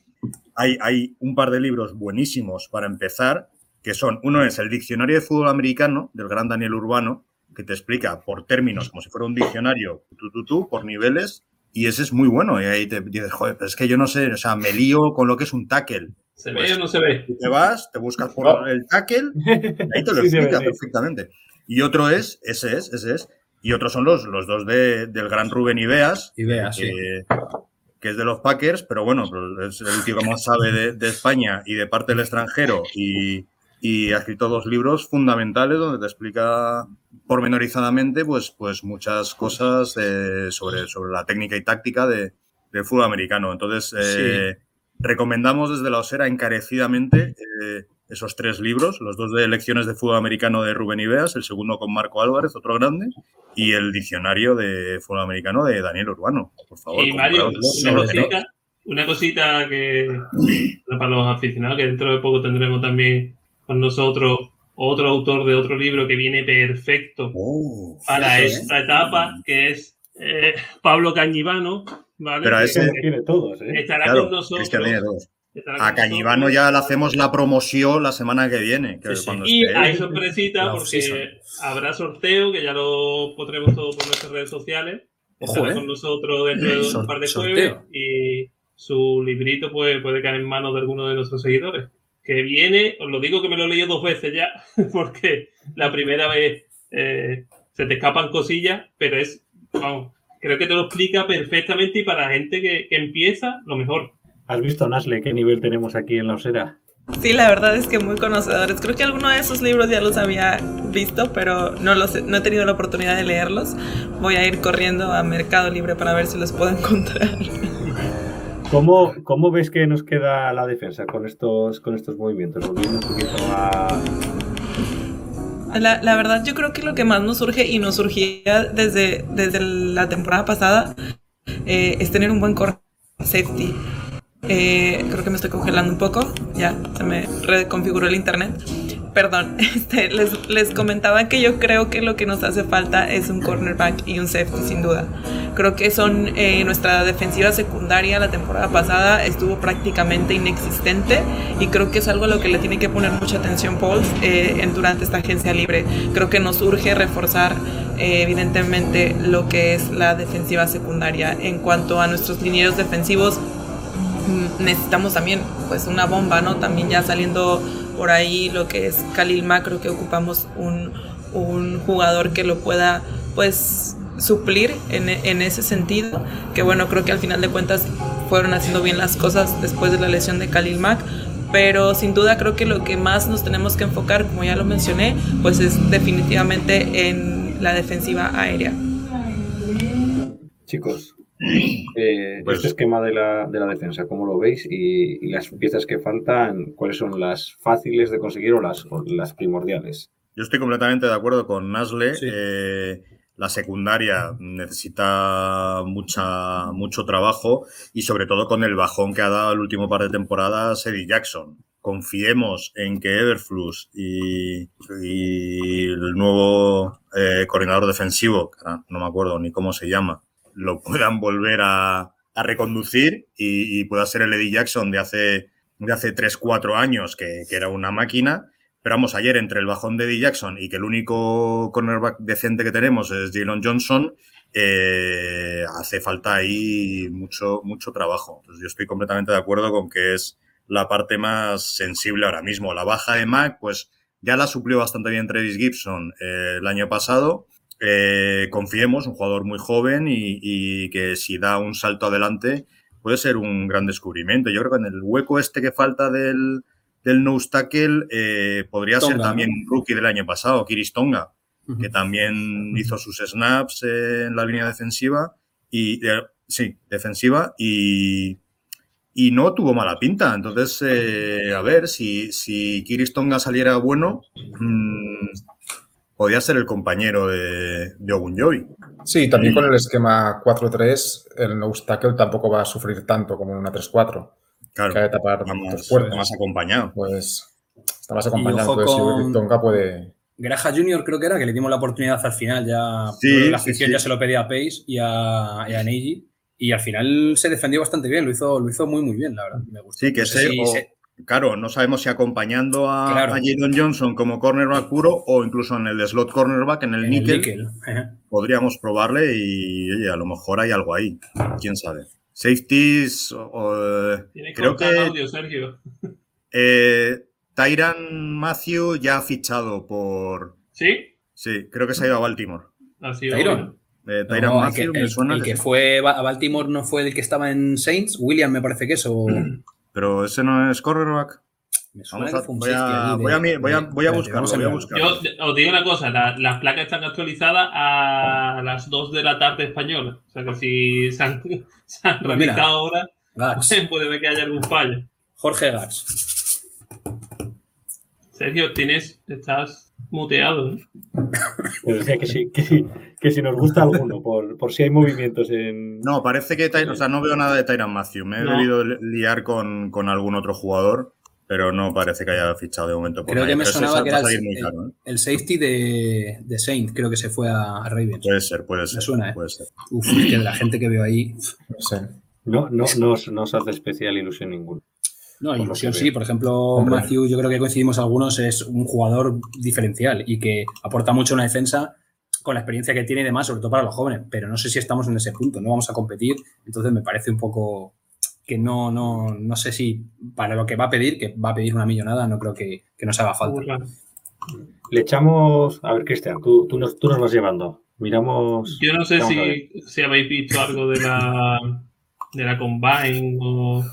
hay, hay un par de libros buenísimos para empezar, que son, uno es el Diccionario de Fútbol Americano, del gran Daniel Urbano, que te explica por términos, como si fuera un diccionario, tú, tú, tú, por niveles, y ese es muy bueno. Y ahí te dices, joder, pero es que yo no sé, o sea, me lío con lo que es un tackle. ¿Se ve o no se ve? Te vas, te buscas por el tackle, ahí te lo explica perfectamente. Y otro es, ese es, ese es. Y otros son los, los dos de, del gran Rubén Ibeas. Ibeas, que, sí. que es de los Packers, pero bueno, pues es el tío que más sabe de, de España y de parte del extranjero. Y, y ha escrito dos libros fundamentales donde te explica pormenorizadamente pues, pues muchas cosas sobre, sobre la técnica y táctica de, del fútbol americano. Entonces, eh, recomendamos desde la Osera encarecidamente eh, esos tres libros, los dos de lecciones de fútbol americano de Rubén Ibeas, el segundo con Marco Álvarez, otro grande, y el diccionario de fútbol americano de Daniel Urbano. Por favor, y Mario, una cosita, una cosita que para los aficionados, que dentro de poco tendremos también con nosotros otro autor de otro libro que viene perfecto Oh, para sí, esta etapa, que es eh, Pablo Cañivano. ¿vale? Pero a ese- Tiene todos, ¿eh? estará Claro, con nosotros. A Cañivano ya le hacemos la promoción la semana que viene. que Sí, sí. cuando Y esté- hay sorpresita porque habrá sorteo, que ya lo pondremos todo por nuestras redes sociales. Ojo, Estará ¿eh? con nosotros dentro de un par de sorteo. jueves y su librito pues, puede caer en manos de alguno de nuestros seguidores. Que viene, os lo digo que me lo he leído dos veces ya, porque la primera vez eh, se te escapan cosillas, pero es, vamos, creo que te lo explica perfectamente y para la gente que, que empieza, lo mejor. ¿Has visto, Nasle, qué nivel tenemos aquí en la Osera? Sí, la verdad es que muy conocedores. Creo que alguno de esos libros ya los había visto, pero no, los he, no he tenido la oportunidad de leerlos. Voy a ir corriendo a Mercado Libre para ver si los puedo encontrar. ¿Cómo, ¿Cómo ves que nos queda la defensa con estos, con estos movimientos? Volviendo un poquito a... La, verdad, yo creo que lo que más nos surge y nos surgía desde, desde la temporada pasada eh, es tener un buen corner safety. Eh, creo que me estoy congelando un poco. Ya, se me reconfiguró el internet. Perdón, este, les, les comentaba que yo creo que lo que nos hace falta es un cornerback y un safety, sin duda. Creo que son eh, nuestra defensiva secundaria la temporada pasada estuvo prácticamente inexistente y creo que es algo a lo que le tiene que poner mucha atención Paul eh, en, durante esta agencia libre. Creo que nos urge reforzar eh, evidentemente lo que es la defensiva secundaria. En cuanto a nuestros linieros defensivos, mm, necesitamos también pues una bomba, ¿no? También ya saliendo por ahí lo que es Khalil Mack, creo que ocupamos un, un jugador que lo pueda pues suplir en, en, ese sentido, que bueno, creo que al final de cuentas fueron haciendo bien las cosas después de la lesión de Khalil Mack, pero sin duda creo que lo que más nos tenemos que enfocar, como ya lo mencioné, pues es definitivamente en la defensiva aérea. Chicos, eh, Pues- este esquema de la, de la defensa, ¿cómo lo veis? Y, y las piezas que faltan, ¿cuáles son las fáciles de conseguir o las, o las primordiales? Yo estoy completamente de acuerdo con Nasle. Sí. Eh, la secundaria necesita mucha, mucho trabajo y sobre todo con el bajón que ha dado el último par de temporadas Eddie Jackson. Confiemos en que Everflux y, y el nuevo eh, coordinador defensivo, no me acuerdo ni cómo se llama, lo puedan volver a, reconducir y, pueda ser el Eddie Jackson de hace, de hace 3-4 años, que, era una máquina. Pero vamos, ayer entre el bajón de Eddie Jackson y que el único cornerback decente que tenemos es Jalen Johnson, eh, hace falta ahí mucho, mucho trabajo. Entonces yo estoy completamente de acuerdo con que es la parte más sensible ahora mismo. La baja de Mac, pues ya la suplió bastante bien Travis Gibson eh, el año pasado. Eh, confiemos, un jugador muy joven y, y, que si da un salto adelante puede ser un gran descubrimiento. Yo creo que en el hueco este que falta del, del nose tackle eh, podría Tonga, ser también un rookie del año pasado, Kiris Tonga, Ujú. que también hizo sus snaps en la línea defensiva y eh, sí, defensiva y, y no tuvo mala pinta. Entonces, eh, a ver, si, si Kiris Tonga saliera bueno, mmm, podía ser el compañero de, de Ogunjobi. Sí, también con el esquema 4-3, el no tackle tampoco va a sufrir tanto como en una 3-4. Claro, que hay que tapar más, más acompañado. Pues está más acompañado. Entonces, con- si Tonga puede. Graja Junior creo que era, que le dimos la oportunidad al final, ya Sí, la afición sí. ya se lo pedía a Pace y a, y a Neji, y al final se defendió bastante bien, lo hizo, lo hizo muy muy bien, la verdad. Me gustó. Sí, que No sé sé, si o- se- Claro, no sabemos si acompañando a, Claro. a Jadon Johnson como cornerback puro o incluso en el slot cornerback, en el en el níquel, podríamos probarle y, oye, a lo mejor hay algo ahí. Quién sabe. Safeties, o- Tienes creo que audio, Sergio. eh, Tyran Matthew ya ha fichado por. ¿Sí? Sí, creo que se ha ido a Baltimore. Ha sido Tyron. Eh, Tyran No, el Matthew, que, me suena el que fue a Baltimore no fue el que estaba en Saints, William me parece que es, o Pero ese no es cornerback. me suena Vamos a, que fue un voy, a, de- voy, a, voy, a, voy a buscarlo, voy a. Yo os digo una cosa, la- las placas están actualizadas a las 2 de la tarde española. O sea que si se han, se han Pues mira. realizado ahora, Gax, puede ver que haya algún fallo. Jorge Gax. Sergio, tienes, estás muteado. decía que sí, que sí, que si nos gusta alguno, por, por si hay movimientos en. No, parece que o sea, no veo nada de Tyran Matthew. Me he No. debido li- liar con, con algún otro jugador, pero no parece que haya fichado de momento por Creo nadie. que me Pero sonaba que era el, caro, ¿eh? el safety de, de Saint, creo que se fue a, a Ravens. Puede ser, puede ser. suena, ¿eh? Puede ser. Uf, es que la gente que veo ahí. No sé. No, no, no, os- no os hace especial ilusión ninguna. No, ilusión sí. Por ejemplo, Hombre. Matthew, yo creo que coincidimos algunos, es un jugador diferencial y que aporta mucho a una defensa con la experiencia que tiene y demás, sobre todo para los jóvenes. Pero no sé si estamos en ese punto, no vamos a competir. Entonces me parece un poco que no, no, no sé si para lo que va a pedir, que va a pedir una millonada, no creo que, que nos haga falta. Le echamos. A ver, Cristian, tú, tú, nos, tú nos vas llevando. Miramos. Yo no sé si, si habéis visto algo de la, de la Combine o...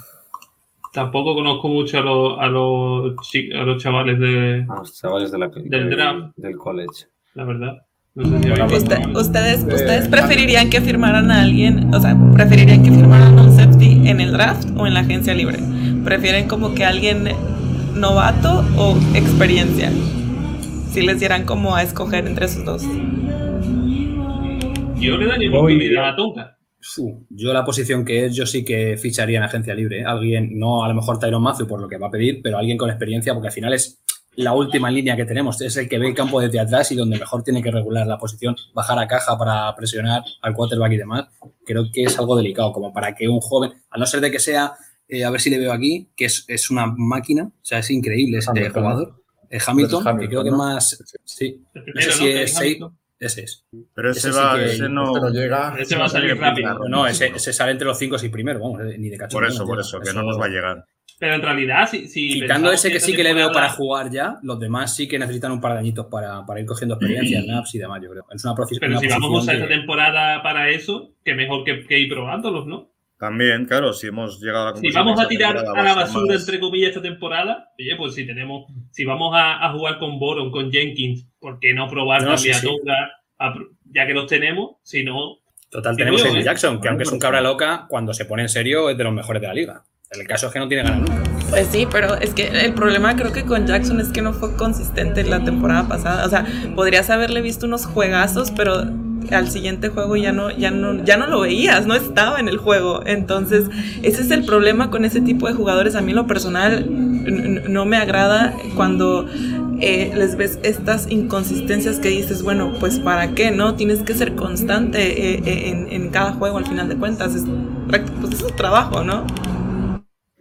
Tampoco conozco mucho a los, a los, a los chavales de... a los chavales de la, Del draft. del college. La verdad. No sé si habéis visto. Usted- ustedes, ¿Ustedes preferirían que firmaran a alguien, o sea, preferirían que firmaran a un safety en el draft o en la agencia libre? ¿Prefieren como que alguien novato o experiencia? Si les dieran como a escoger entre esos dos. Yo le daría oportunidad a Tonka. Yo la posición que es, yo sí que ficharía en agencia libre. ¿eh? Alguien, no a lo mejor Tyron Matthew por lo que va a pedir, pero alguien con experiencia, porque al final es la última línea que tenemos. Es el que ve el campo desde atrás y donde mejor tiene que regular la posición, bajar a caja para presionar al quarterback y demás. Creo que es algo delicado, como para que un joven, a no ser de que sea, eh, a ver si le veo aquí, que es, es una máquina, o sea, es increíble este Hamilton. jugador. Eh, Hamilton, Hamilton, que creo que ¿no? más. Sí, no sé si ¿no? es Que seis- Hamilton. Ese es. Pero ese, Ese sí va, que- ese no, Este no llega. Ese va a salir rápido. No, ese, ese sale entre los 5 o 6 primeros, vamos, eh, ni de cacho. Por eso, por eso, que no nos va a llegar. Pero en realidad, si, si Quitando ese que sí que le veo para jugar ya, los demás sí que necesitan un par de añitos para, para ir cogiendo experiencia, naps y demás, yo creo. Es una, Pero una si vamos a esta que- temporada para eso, que mejor que, que ir probándolos, ¿no? También, claro, si hemos llegado a la Si conclusión vamos de a tirar a la basura, más- entre comillas, esta temporada, oye, pues si tenemos, si vamos a, a jugar con Boron, con Jenkins, ¿por qué no probar No, también sí? A ya que los tenemos, si no, Total, tenemos a ¿eh? Jackson, que aunque es un cabra loca, cuando se pone en serio es de los mejores de la liga. El caso es que no tiene ganas nunca. Pues sí, pero es que el problema creo que con Jackson es que no fue consistente la temporada pasada. O sea, podrías haberle visto unos juegazos, pero al siguiente juego ya no, ya no, ya no lo veías, no estaba en el juego. Entonces, ese es el problema con ese tipo de jugadores. A mí lo personal no me agrada cuando eh, les ves estas inconsistencias que dices, bueno, pues para qué, ¿no? Tienes que ser constante eh, eh, en, cada juego al final de cuentas. Es, práct- pues trabajo, ¿no?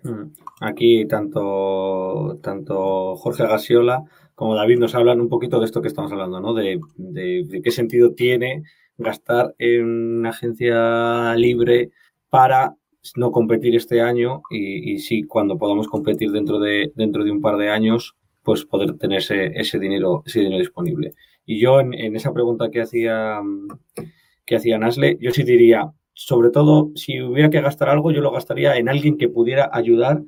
Mm. Aquí tanto, tanto Jorge Gasiola como David nos hablan un poquito de esto que estamos hablando, ¿no? De, qué sentido tiene gastar en una agencia libre para no competir este año y, sí, cuando podamos competir dentro de, dentro de un par de años, pues poder tener ese, ese dinero, ese dinero disponible. Y yo en, en esa pregunta que hacía, que hacía Nasle, yo sí diría, sobre todo, si hubiera que gastar algo, yo lo gastaría en alguien que pudiera ayudar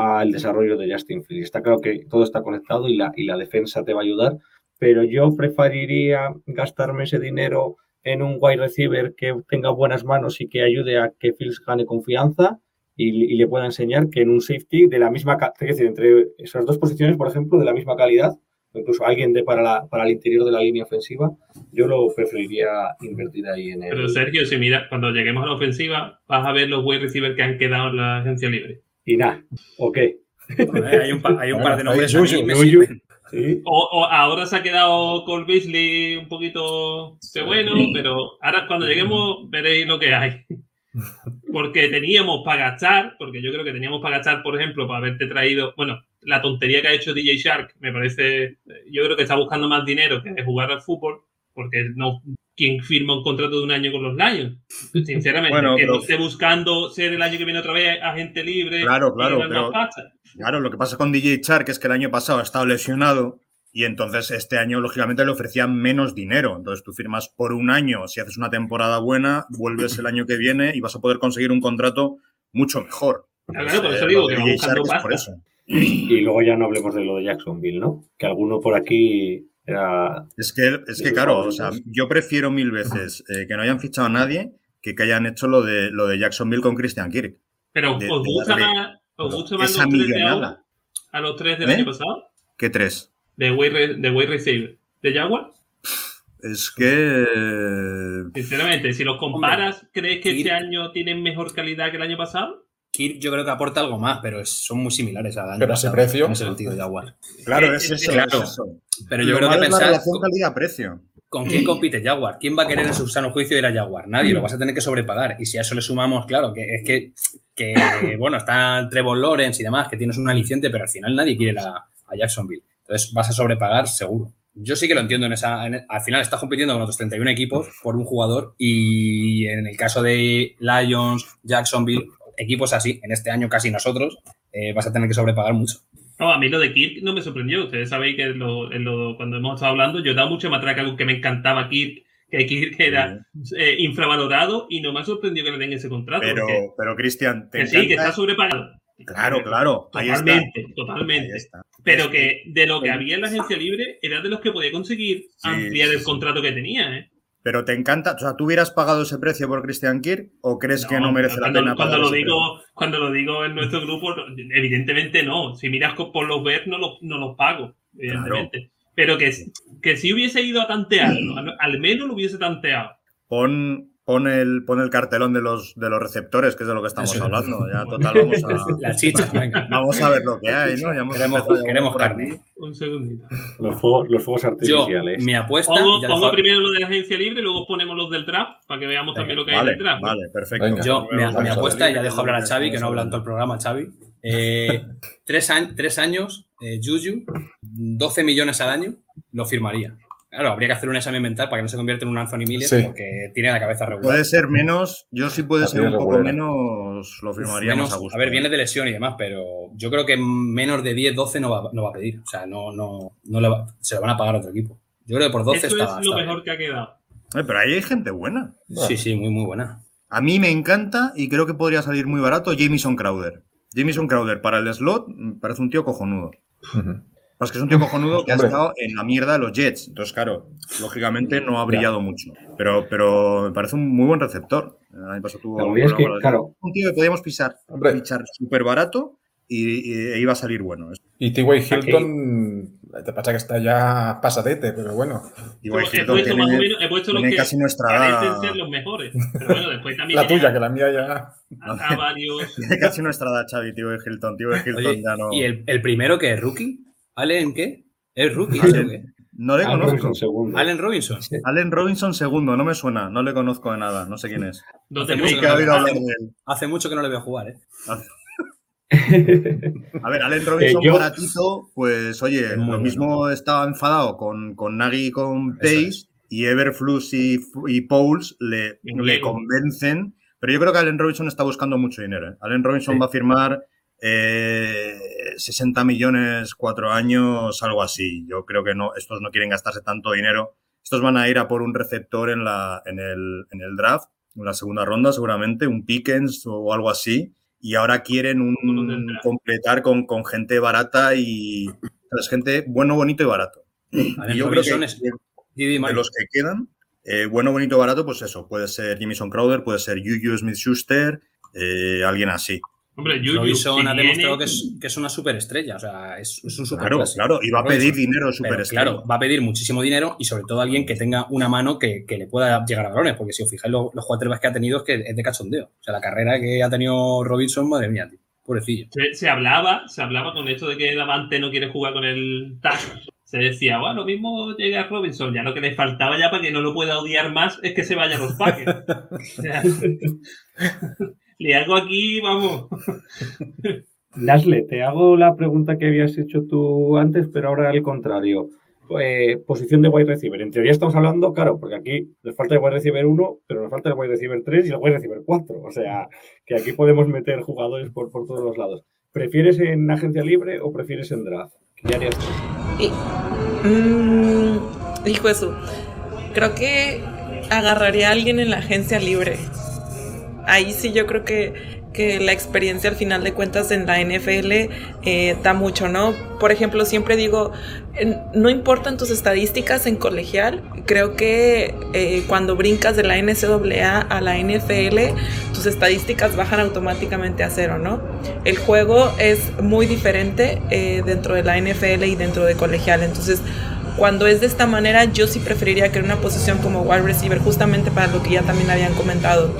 al desarrollo de Justin Fields. Está claro que todo está conectado y la, y la defensa te va a ayudar, pero yo preferiría gastarme ese dinero en un wide receiver que tenga buenas manos y que ayude a que Fields gane confianza y, y le pueda enseñar que en un safety de la misma, es decir, entre esas dos posiciones, por ejemplo, de la misma calidad, incluso alguien de para, la, para el interior de la línea ofensiva, yo lo preferiría invertir ahí en el... Pero Sergio, si mira, cuando lleguemos a la ofensiva, vas a ver los wide receivers que han quedado en la agencia libre. Y nada, ok. hay, un, hay un par de nombres O, ahora se ha quedado Cole Beasley un poquito de bueno, pero ahora cuando lleguemos veréis lo que hay. Porque teníamos para gastar, porque yo creo que teníamos para gastar, por ejemplo, para haberte traído, bueno, la tontería que ha hecho DJ Shark, me parece, yo creo que está buscando más dinero que jugar al fútbol, porque no, quien firma un contrato de un año con los Lions. Sinceramente, que no esté buscando ser el año que viene otra vez agente libre. Claro, claro, claro, lo que pasa con DJ Shark es que el año pasado ha estado lesionado y entonces este año, lógicamente, le ofrecían menos dinero. Entonces tú firmas por un año, si haces una temporada buena, vuelves el año que viene y vas a poder conseguir un contrato mucho mejor. Claro, por eso digo que buscando Por eso. Y luego ya no hablemos de lo de Jacksonville, ¿no? Que alguno por aquí era... Es que, es que claro, o sea, yo prefiero mil veces eh, que no hayan fichado a nadie que que hayan hecho lo de, lo de Jacksonville con Christian Kirk. Pero ¿os gusta más, ¿os gusta más los tres de a los tres del ¿Eh? año pasado? ¿Qué tres? De Way, de Receiver. ¿De Jaguar? Es que. Sinceramente, si los comparas, ¿crees que este año tienen mejor calidad que el año pasado? Kirk yo creo que aporta algo más, pero son muy similares año Pero ese precio. En ese sentido, Jaguar. Claro, es eso. Claro. Pero yo creo que pensar. calidad-precio. ¿Con quién compite Jaguar? ¿Quién va a querer en su sano juicio ir a Jaguar? Nadie, lo vas a tener que sobrepagar. Y si a eso le sumamos, claro, que es que, que bueno, está Trevor Lawrence y demás, que tienes un aliciente, pero al final nadie quiere ir a Jacksonville. Entonces vas a sobrepagar seguro. Yo sí que lo entiendo en esa. al final estás compitiendo con otros 31 equipos por un jugador y en el caso de Lions, Jacksonville, equipos así, en este año casi nosotros, eh, vas a tener que sobrepagar mucho. No, a mí lo de Kirk no me sorprendió. Ustedes sabéis que cuando hemos estado hablando, yo he dado mucha matraca con que me encantaba Kirk, que Kirk era eh, infravalorado y no me ha sorprendido que le den ese contrato. Pero, pero Cristian, que sí, que está sobrepagado. Claro, claro. Totalmente, totalmente. Pero que de lo que había en la agencia libre era de los que podía conseguir ampliar el contrato que tenía, ¿eh? Pero te encanta, o sea, ¿tú hubieras pagado ese precio por Christian Kirk o crees que no merece la pena cuando lo digo Cuando lo digo en nuestro grupo, evidentemente no. Si miras por los ver, no los, no los pago, evidentemente. Pero que, que si hubiese ido a tantearlo, al menos lo hubiese tanteado. Pon, Pon el, pon el cartelón de los, de los receptores, que es de lo que estamos hablando. Ya, total, vamos a, vamos a ver lo que hay, ¿no? Ya queremos, queremos carne. Un segundito. Los fuegos, los fuegos artificiales. Yo, mi apuesta. Pongo, primero lo de la agencia libre y luego ponemos los del draft para que veamos también lo que hay en el draft. Vale, perfecto. Yo, mi, apuesta, y ya dejo hablar a Xavi, que no habla en todo el programa, Xavi. Eh, tres, tres, años, eh, Juju, 12 millones al año, lo firmaría. Claro, habría que hacer un examen mental para que no se convierta en un Anthony Miller porque tiene la cabeza regular. Puede ser menos, yo sí puede ser un poco menos, lo firmaría más a gusto. A ver, viene de lesión y demás, pero yo creo que menos de 10, 12 no va, no va a pedir. O sea, no, no, no le va, se lo van a pagar a otro equipo. Yo creo que por 12 Eso es lo mejor que ha quedado. pero ahí hay gente buena. Sí, sí, muy, muy buena. A mí me encanta y creo que podría salir muy barato Jamison Crowder. Jamison Crowder para el slot parece un tío cojonudo. Pues que es un tío cojonudo que ha estado en la mierda de los Jets. Entonces, claro, lógicamente no ha brillado mucho. Pero, pero me parece un muy buen receptor. El año pasado tuvo un tío que podíamos pisar, fichar súper barato y, iba a salir bueno. Y T.Y. Hilton, te pasa que está ya pasadete, pero bueno. T.Y. Hilton he tiene, menos, he puesto los que casi nuestra edad. ser los mejores. Pero bueno, después también la tuya, que la mía ya. A, varios. Tiene casi nuestra edad, Xavi, T.Y. Hilton. T.Y. Hilton ya no. ¿Y el, el primero que es rookie? ¿Allen qué? ¿Es rookie? No le conozco. Segundo. Allen Robinson. Allen Robinson segundo, no me suena, no le conozco de nada, no sé quién es. Hace, mucho que, no, hace mucho que no le veo jugar, ¿eh? A ver, Allen Robinson eh, baratito, pues oye, lo mismo estaba enfadado con, con Nagy y con Pace y Everflux y, y Pauls le, le, convencen, pero yo creo que Allen Robinson está buscando mucho dinero. ¿eh? Allen Robinson va a firmar eh, 60 millones, cuatro años, algo así. Yo creo que no, estos no quieren gastarse tanto dinero. Estos van a ir a por un receptor en, la, en, el, en el draft, en la segunda ronda seguramente, un Pickens o algo así. Y ahora quieren un, completar con, con, gente barata y es gente bueno, bonito y barato. Y yo creo que de los que quedan, eh, bueno, bonito, barato, pues eso, puede ser Jamison Crowder, puede ser Juju Smith-Schuster, eh, alguien así. Hombre, Robinson ha demostrado que es, que es una superestrella, o sea, es, es un super Claro, claro, y va a pedir dinero de superestrella. Claro, va a pedir muchísimo dinero y sobre todo alguien que tenga una mano que, que le pueda llegar a balones, porque si os fijáis lo- los quarterbacks que ha tenido es que es de cachondeo. O sea, la carrera que ha tenido Robinson, madre mía, tío, pobrecillo. Se, se hablaba, se hablaba con esto de que Davante no quiere jugar con el tag. Se decía, bueno, lo mismo llega Robinson, ya lo que le faltaba ya para que no lo pueda odiar más es que se vaya a los Packers. Le hago aquí, vamos. Nasle, te hago la pregunta que habías hecho tú antes, pero ahora al contrario. Eh, posición de wide receiver. En teoría estamos hablando, claro, porque aquí nos falta el wide receiver 1, pero nos falta el wide receiver 3 y el wide receiver 4. O sea, que aquí podemos meter jugadores por, por todos los lados. ¿Prefieres en agencia libre o prefieres en draft? ¿Qué harías tú? Y, mm, hijo de su. Creo que agarraría a alguien en la agencia libre. Ahí sí yo creo que, que la experiencia al final de cuentas en la NFL eh, da mucho, ¿no? Por ejemplo, siempre digo, no importan tus estadísticas en colegial, creo que eh, cuando brincas de la NCAA a la NFL, tus estadísticas bajan automáticamente a cero, ¿no? El juego es muy diferente eh, dentro de la NFL y dentro de colegial, entonces cuando es de esta manera, yo sí preferiría que en una posición como wide receiver, justamente para lo que ya también habían comentado,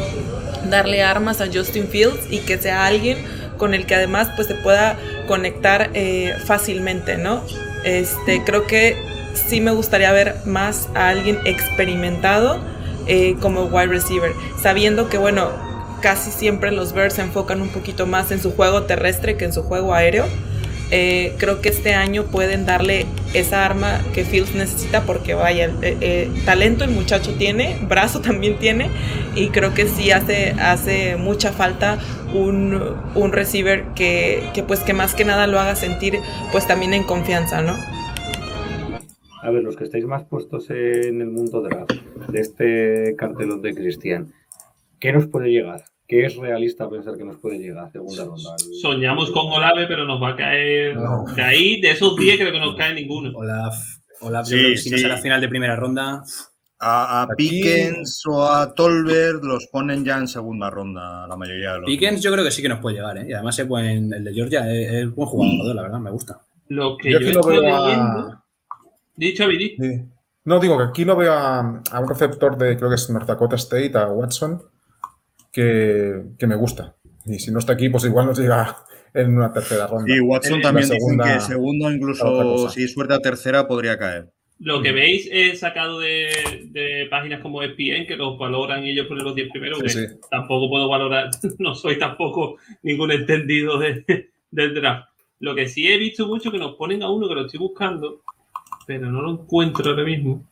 darle armas a Justin Fields y que sea alguien con el que además pues se pueda conectar eh, fácilmente, ¿no? Este, creo que sí me gustaría ver más a alguien experimentado eh, como wide receiver, sabiendo que bueno, casi siempre los Bears se enfocan un poquito más en su juego terrestre que en su juego aéreo. Eh, creo que este año pueden darle esa arma que Fields necesita porque vaya, eh, eh, talento el muchacho tiene, brazo también tiene y creo que sí hace, hace mucha falta un, un receiver que, que pues que más que nada lo haga sentir pues también en confianza, ¿no? A ver, los que estáis más puestos en el mundo draft de este cartelón de Cristian, ¿qué nos puede llegar? ¿Qué es realista pensar que nos puede llegar a segunda ronda? Soñamos con Olave, pero nos va a caer. De ahí, de esos 10, creo que no cae ninguno. Olaf, Olaf Sí, yo creo que si no sí. es a la final de primera ronda, A, a Pickens o a Tolbert los ponen ya en segunda ronda, la mayoría de los. Pickens yo creo que sí que nos puede llegar, ¿eh? Y además es buen, el de Georgia es, es buen jugador, la verdad, me gusta. Lo que Yo yo, aquí lo estoy veo a- leyendo. Dicho, Vidi. Sí. No, digo que aquí lo veo a, a un receptor de, creo que es North Dakota State, a Watson, que, que me gusta. Y si no está aquí, pues igual nos llega en una tercera ronda. Y Watson también segunda- dicen que segundo, incluso si suerte a tercera, podría caer. Lo que veis es sacado de, de páginas como ESPN, que los valoran ellos ponen los 10 primeros. Sí, que sí. Tampoco puedo valorar, no soy tampoco ningún entendido de- del draft. Lo que sí he visto mucho que nos ponen a uno que lo estoy buscando, pero no lo encuentro ahora mismo.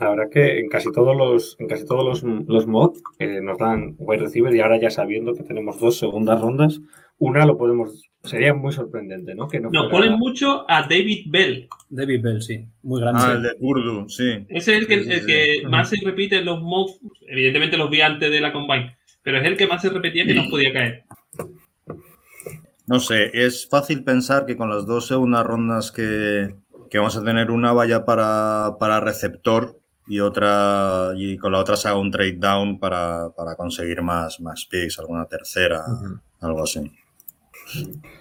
La verdad que en casi todos los, en casi todos los, los mods eh, nos dan wide receiver y ahora ya sabiendo que tenemos dos segundas rondas, una lo podemos, sería muy sorprendente, ¿no? Que no Nos fuera- ponen mucho a David Bell. David Bell, sí, muy grande. Ah, el de Urdu, sí. Ese es el que, Sí, sí, el sí. que más se repite en los mocks. Evidentemente los vi antes de la Combine, pero es el que más se repetía que nos podía caer. No sé, es fácil pensar que con las dos segundas rondas que, que vamos a tener, una vaya para, para receptor y otra y con la otra se haga un trade down para, para conseguir más, más picks, alguna tercera, algo así.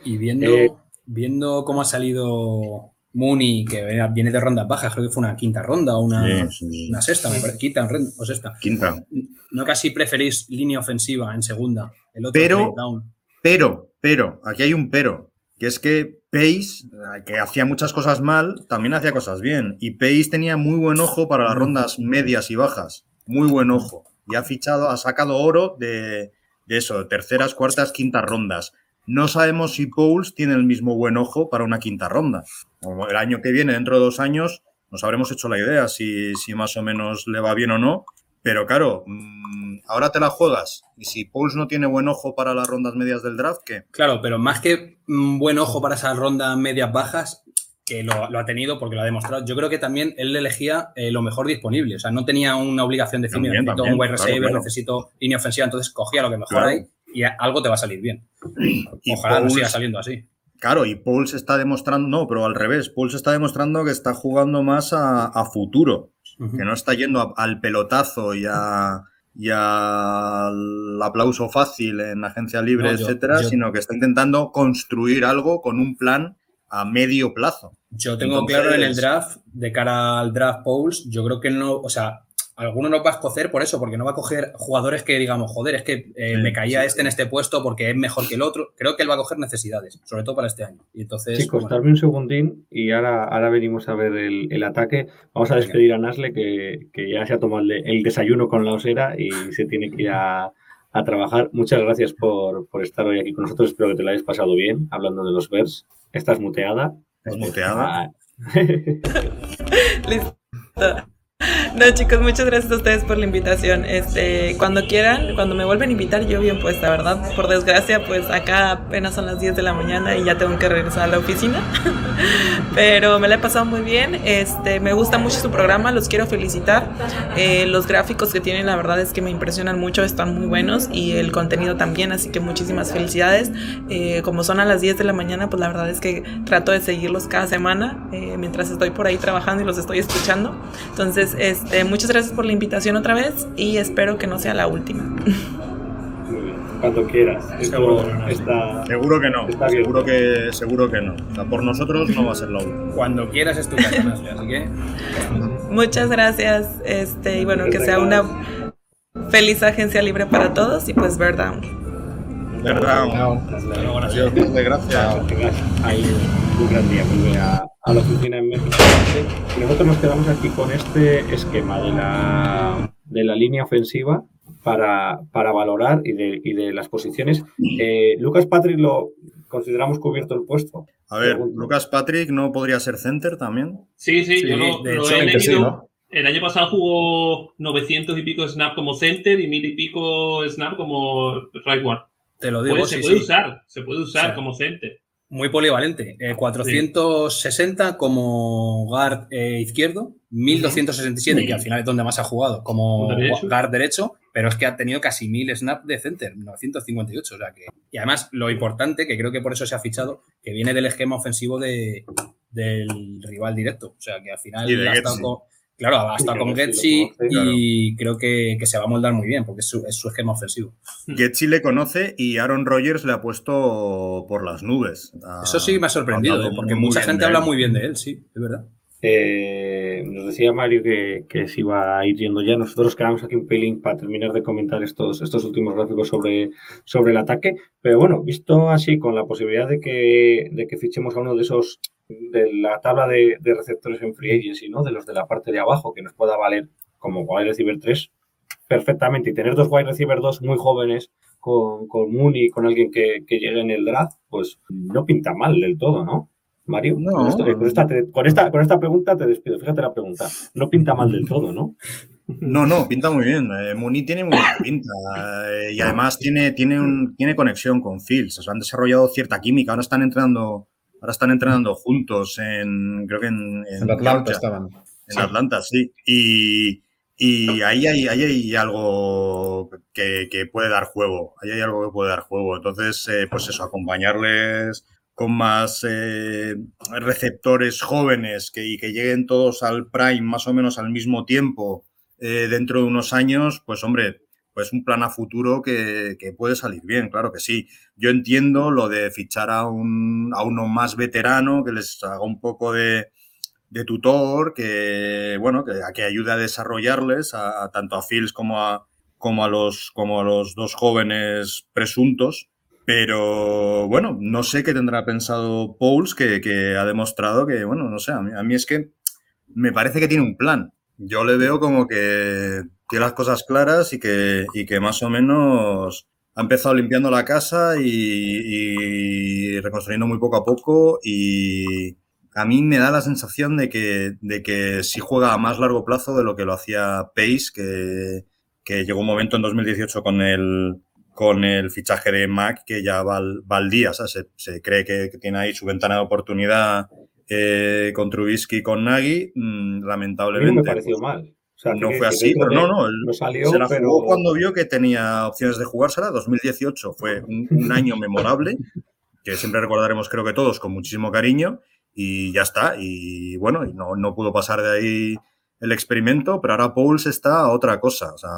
Y viendo, Eh, viendo cómo ha salido Mooney, que viene de rondas bajas, creo que fue una quinta ronda o una, Sí, sí. una sexta, me parece, quinta o sexta. Quinta. ¿No casi preferís línea ofensiva en segunda? El otro Pero- trade down. Pero, pero, aquí hay un pero, que es que Pace, eh, que hacía muchas cosas mal, también hacía cosas bien. Y Pace tenía muy buen ojo para las rondas medias y bajas. Muy buen ojo. Y ha fichado, ha sacado oro de, de eso, terceras, cuartas, quintas rondas. No sabemos si Pauls tiene el mismo buen ojo para una quinta ronda. El año que viene, dentro de dos años, nos habremos hecho la idea si, si más o menos le va bien o no. Pero claro, mm, ahora te la juegas. Y si Pauls no tiene buen ojo para las rondas medias del draft, ¿qué? Claro, pero más que mm, buen ojo para esas rondas medias bajas, que lo, lo ha tenido porque lo ha demostrado, yo creo que también él elegía eh, lo mejor disponible. O sea, no tenía una obligación de decir, También, necesito también, un wide receiver, claro. necesito línea ofensiva, entonces cogía lo que mejor Claro. hay y algo te va a salir bien. Y Ojalá no Pauls- siga saliendo así. Claro, y Pauls está demostrando, no, pero al revés, Pauls está demostrando que está jugando más a, a futuro, Que no está yendo a- al pelotazo y a, y al aplauso fácil en agencia libre, No, yo- etcétera, yo- sino que está intentando construir algo con un plan a medio plazo. Yo tengo Entonces- claro en el draft, de cara al draft polls, yo creo que no, o sea, alguno no va a escoger por eso, porque no va a coger jugadores que digamos, joder, es que eh, Sí, me caía sí, este en este puesto porque es mejor que el otro. Creo que él va a coger necesidades, sobre todo para este año. Y entonces, Chicos, bueno, un segundín y ahora, ahora venimos a ver el, el ataque. Vamos a despedir a Nasle, que, que ya se ha tomado el desayuno con la osera y se tiene que ir a, a trabajar. Muchas gracias por, por estar hoy aquí con nosotros. Espero que te lo hayas pasado bien hablando de los Bears. Estás muteada. ¿Estás muteada? Ah, Listo. No, chicos, muchas gracias a ustedes por la invitación. Este, cuando quieran, cuando me vuelven a invitar, yo bien puesta, ¿verdad? Por desgracia, pues acá apenas son las 10 de la mañana y ya tengo que regresar a la oficina. Pero me la he pasado muy bien. Este, me gusta mucho su programa, los quiero felicitar. Eh, los gráficos que tienen, la verdad es que me impresionan mucho, están muy buenos y el contenido también, así que muchísimas felicidades. Eh, como son a las 10 de la mañana, pues la verdad es que trato de seguirlos cada semana eh, mientras estoy por ahí trabajando y los estoy escuchando. Entonces, este, muchas gracias por la invitación otra vez y espero que no sea la última. muy bien. Cuando quieras. Esto Seguro que no, sí. está, Seguro que no, seguro que, seguro que no. O sea, por nosotros no va a ser la última. cuando quieras es tu casa, así que Muchas gracias. Este, y bueno, que sea una feliz agencia libre para todos y pues. ¿Verdad? Nasle, gracias. tengas ahí un gran día volver a, la oficina en México. Nosotros nos quedamos aquí con este esquema de la, de la línea ofensiva para, para valorar y de, y de las posiciones. Eh, Lucas Patrick lo consideramos cubierto el puesto. A ver. Lucas Patrick no podría ser center también. Sí, sí, Sí, yo lo, de lo hecho, he sí, leído. ¿no? El año pasado jugó 900 y pico snap como center y mil y pico snap como right guard. te lo digo, se puede sí. usar, se puede usar Sí. como center. Muy polivalente. Eh, 460 como guard eh, izquierdo, 1267, que al final es donde más ha jugado, como derecho. guard derecho, pero es que ha tenido casi 1000 snaps de center, 958. O sea que... Y además, lo importante, que creo que por eso se ha fichado, que viene del esquema ofensivo de, del rival directo. O sea que al final ha estado con, claro, ha estado con Getsi y creo que, que se va a moldar muy bien, porque es su, es su esquema ofensivo. Getsi le conoce y Aaron Rodgers le ha puesto por las nubes. Eso sí me ha sorprendido, ¿eh? porque mucha gente habla muy bien de él, sí, es verdad. Eh, nos decía Mario que, que se iba a ir yendo ya. Nosotros quedamos aquí un pelín para terminar de comentar estos, estos últimos gráficos sobre, sobre el ataque. Pero bueno, visto así, con la posibilidad de que, de que fichemos a uno de esos de la tabla de, de receptores en free agency, ¿no? De los de la parte de abajo, que nos pueda valer como wide receiver 3 perfectamente. Y tener dos wide receiver 2 muy jóvenes con, con Mooney con alguien que, que llegue en el draft, pues no pinta mal del todo, ¿no? Mario, No. con, esto- con esta, con, esta, con esta pregunta te despido. Fíjate la pregunta. No pinta mal del todo, ¿no? No, no, pinta muy bien. Eh, Muni tiene muy buena pinta. eh, y además tiene, tiene, un, tiene conexión con Fields. O sea, han desarrollado cierta química. Ahora están entrenando, ahora están entrenando juntos en, creo que en, En Atlanta Georgia. estaban. En Atlanta, sí. Y, y ahí, hay, ahí hay algo que, que puede dar juego. Ahí hay algo que puede dar juego. Entonces, eh, pues eso, acompañarles con más eh, receptores jóvenes que, y que lleguen todos al prime más o menos al mismo tiempo eh, dentro de unos años, pues hombre, pues un plan a futuro que, que puede salir bien, claro que sí. Yo entiendo lo de fichar a, un, a uno más veterano, que les haga un poco de, de tutor, que bueno, que, que ayude a desarrollarles, a, tanto a Fields como a, como, a los, como a los dos jóvenes presuntos. Pero bueno, no sé qué tendrá pensado Pauls, que, que ha demostrado que, bueno, no sé, a mí, a mí es que me parece que tiene un plan. Yo le veo como que tiene las cosas claras y que, y que más o menos ha empezado limpiando la casa y, y reconstruyendo muy poco a poco y a mí me da la sensación de que, de que sí juega a más largo plazo de lo que lo hacía Pace, que, que llegó un momento en 2018 con el, con el fichaje de Mac que ya va al, va al día, se, se cree que tiene ahí su ventana de oportunidad eh, con Trubisky y con Nagy, mm, A mí no lamentablemente. me pareció pues, mal. O sea, no fue así, pero no, no, no salió, se la pero- jugó cuando vio que tenía opciones de jugársela. 2018 fue un, un año memorable, que siempre recordaremos creo que todos con muchísimo cariño, y ya está. Y bueno, y no, no pudo pasar de ahí el experimento, pero ahora Pulse está a otra cosa. O sea,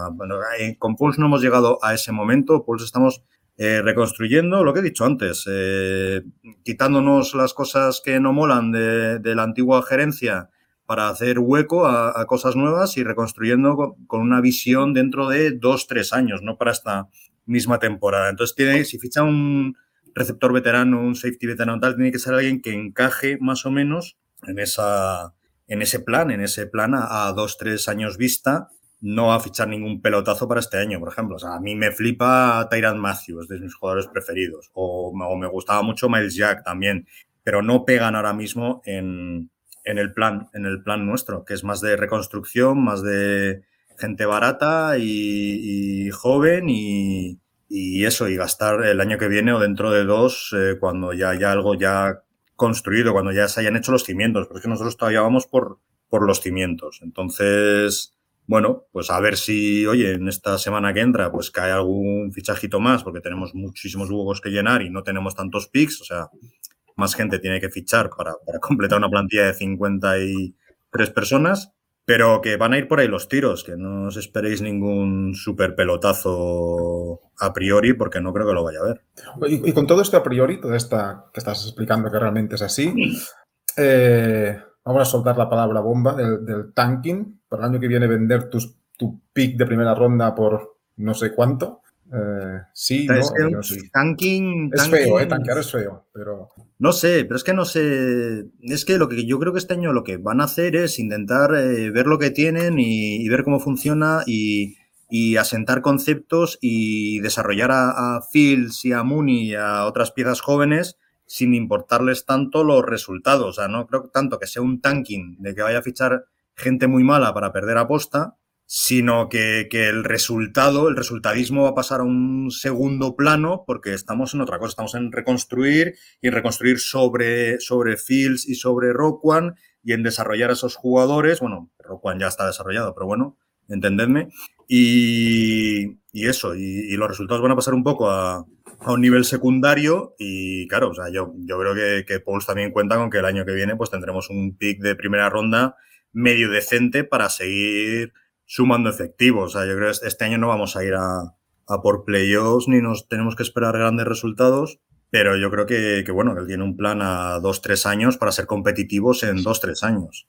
eh, con Pulse no hemos llegado a ese momento, Pulse estamos eh, reconstruyendo lo que he dicho antes, eh, quitándonos las cosas que no molan de, la antigua gerencia para hacer hueco a, cosas nuevas y reconstruyendo con, una visión dentro de dos, tres años, no para esta misma temporada. Entonces, si ficha un receptor veterano, un safety veterano tal, tiene que ser alguien que encaje más o menos en esa en ese plan, en ese plan a, dos, tres años vista, no va a fichar ningún pelotazo para este año, por ejemplo. O sea, a mí me flipa Tyrant Matthews, de mis jugadores preferidos. O, me gustaba mucho Miles Jack también. Pero no pegan ahora mismo en, el plan, en el plan nuestro, que es más de reconstrucción, más de gente barata y, joven y, eso, y gastar el año que viene o dentro de dos, eh, cuando ya haya algo ya construido, cuando ya se hayan hecho los cimientos, pero es que nosotros todavía vamos por, por los cimientos. Entonces, bueno, pues a ver si, oye, en esta semana que entra, pues cae algún fichajito más, porque tenemos muchísimos huevos que llenar y no tenemos tantos picks, o sea, más gente tiene que fichar para, para completar una plantilla de 53 personas. Pero que van a ir por ahí los tiros, que no os esperéis ningún super pelotazo a priori, porque no creo que lo vaya a ver. Y, con todo esto a priori, toda esta que estás explicando que realmente es así, eh, vamos a soltar la palabra bomba del, tanking. Para el año que viene vender tus, tu pick de primera ronda por no sé cuánto. Eh, sí, no, es que tanking, es feo, eh, tanquear es feo, pero... No sé, pero es que no sé, es que lo que yo creo que este año lo que van a hacer es intentar eh, ver lo que tienen y, ver cómo funciona y, asentar conceptos y desarrollar a, a Fields y a Mooney y a otras piezas jóvenes sin importarles tanto los resultados. O sea, no creo tanto que sea un tanking de que vaya a fichar gente muy mala para perder aposta, sino que, el resultado, el resultadismo va a pasar a un segundo plano porque estamos en otra cosa, estamos en reconstruir y en reconstruir sobre, sobre Fields y sobre Rock One y en desarrollar a esos jugadores. Bueno, Rock One ya está desarrollado, pero bueno, entendedme. Y, eso, y, los resultados van a pasar un poco a, un nivel secundario y claro, o sea, yo, yo creo que, que Pauls también cuenta con que el año que viene pues tendremos un pick de primera ronda medio decente para seguir sumando efectivos. O sea, yo creo que este año no vamos a ir a, por playoffs ni nos tenemos que esperar grandes resultados, pero yo creo que, bueno, que él tiene un plan a dos, tres años para ser competitivos en dos, tres años.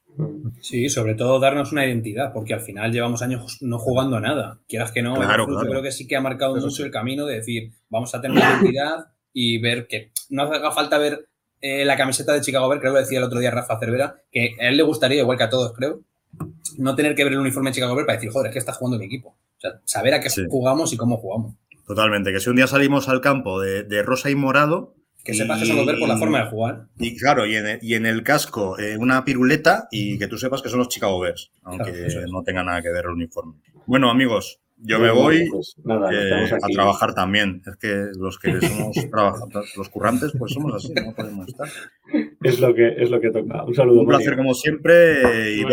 Sí, sobre todo darnos una identidad, porque al final llevamos años no jugando a nada. Quieras que no, yo creo que sí que ha marcado mucho el camino de decir, vamos a tener una identidad y ver que no haga falta ver eh, la camiseta de Chicago Bears, creo que decía el otro día Rafa Cervera, que a él le gustaría, igual que a todos, creo, no tener que ver el uniforme de Chicago Bears para decir, joder, es que está jugando mi equipo. O sea, saber a qué jugamos y cómo jugamos. Totalmente, que si un día salimos al campo de, rosa y morado. Que sepas que son los por la forma de jugar. Y claro, y en, el casco eh, una piruleta y que tú sepas que son los Chicago Bears, aunque no tenga nada que ver el uniforme. Bueno, amigos, yo me voy pues eh, a trabajar también. Es que los que somos los currantes, pues somos así, no podemos estar. Es lo que, es lo que toca. Un saludo. Un placer como siempre y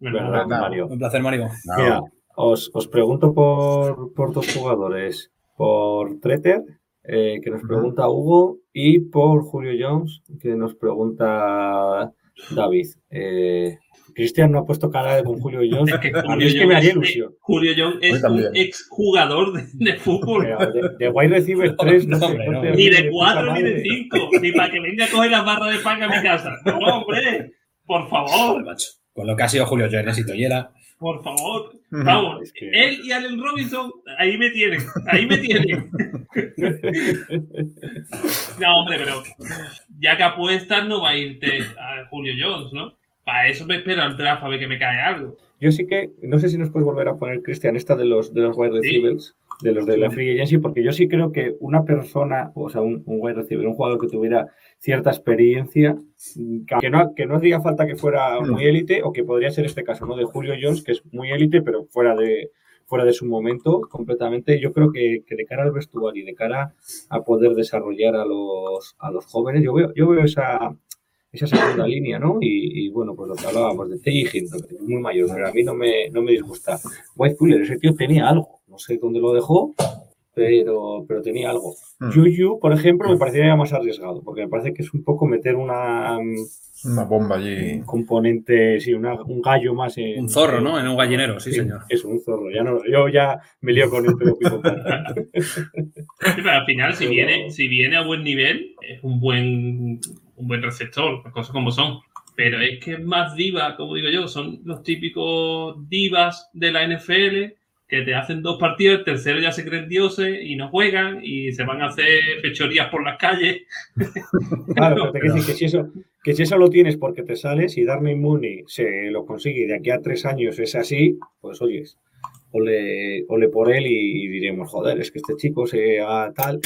Mario. Un placer, Mario. Mira, os, os, pregunto por, por dos jugadores. Por Treter, eh, que nos pregunta Hugo, y por Julio Jones, que nos pregunta David. Eh, Cristian no ha puesto cara con Julio Jones. Es que a mí es que me haría ilusión. Julio Jones es un exjugador de, de fútbol. de, de wide receiver 3, no, sé, Ni de 4 ni de 5. Ni para que venga a coger las barras de pan a mi casa. No, hombre. Por favor. Con lo que ha sido Julio Jones y Toyera. Por favor. Vamos. Él y Allen Robinson, ahí me tienen. Ahí me tienen. no, hombre, pero ya que apuestas, no va a irte a Julio Jones, ¿no? Para eso me espero al draft a ver que me cae algo. Yo sí que, no sé si nos puedes volver a poner, Cristian, esta de los, de los wide receivers, de los de la free agency, porque yo sí creo que una persona, o sea, un, un wide receiver, un jugador que tuviera cierta experiencia, que no, que no hacía falta que fuera muy élite, o que podría ser este caso, ¿no? De Julio Jones, que es muy élite, pero fuera de, fuera de su momento completamente. Yo creo que, que, de cara al vestuario y de cara a poder desarrollar a los, a los jóvenes, yo veo, yo veo esa, esa segunda línea, ¿no? Y, bueno, pues lo que hablábamos de Teijin, muy mayor, pero a mí no me, no me disgusta. White Fuller, ese tío tenía algo, no sé dónde lo dejó, pero, pero tenía algo. Mm. Juju, por ejemplo, me parecería más arriesgado, porque me parece que es un poco meter una, Una bomba allí. un componente, sí, una- un gallo más en... Un zorro, ¿no? En un gallinero, sí, señor. Es un zorro, ya no, yo ya me lío con el pelo pico. Pero al final, si viene, si viene a buen nivel, es un buen, un buen receptor, las cosas como son. Pero es que es más diva, como digo yo, son los típicos divas de la NFL que te hacen dos partidos, el tercero ya se creen dioses y no juegan y se van a hacer fechorías por las calles. Claro, pero quiero decir que si, eso, que si eso lo tienes porque te sales y Darnay Mooney se lo consigue de aquí a tres años es así, pues oyes, ole, ole por él y, y diremos, joder, es que este chico se haga tal,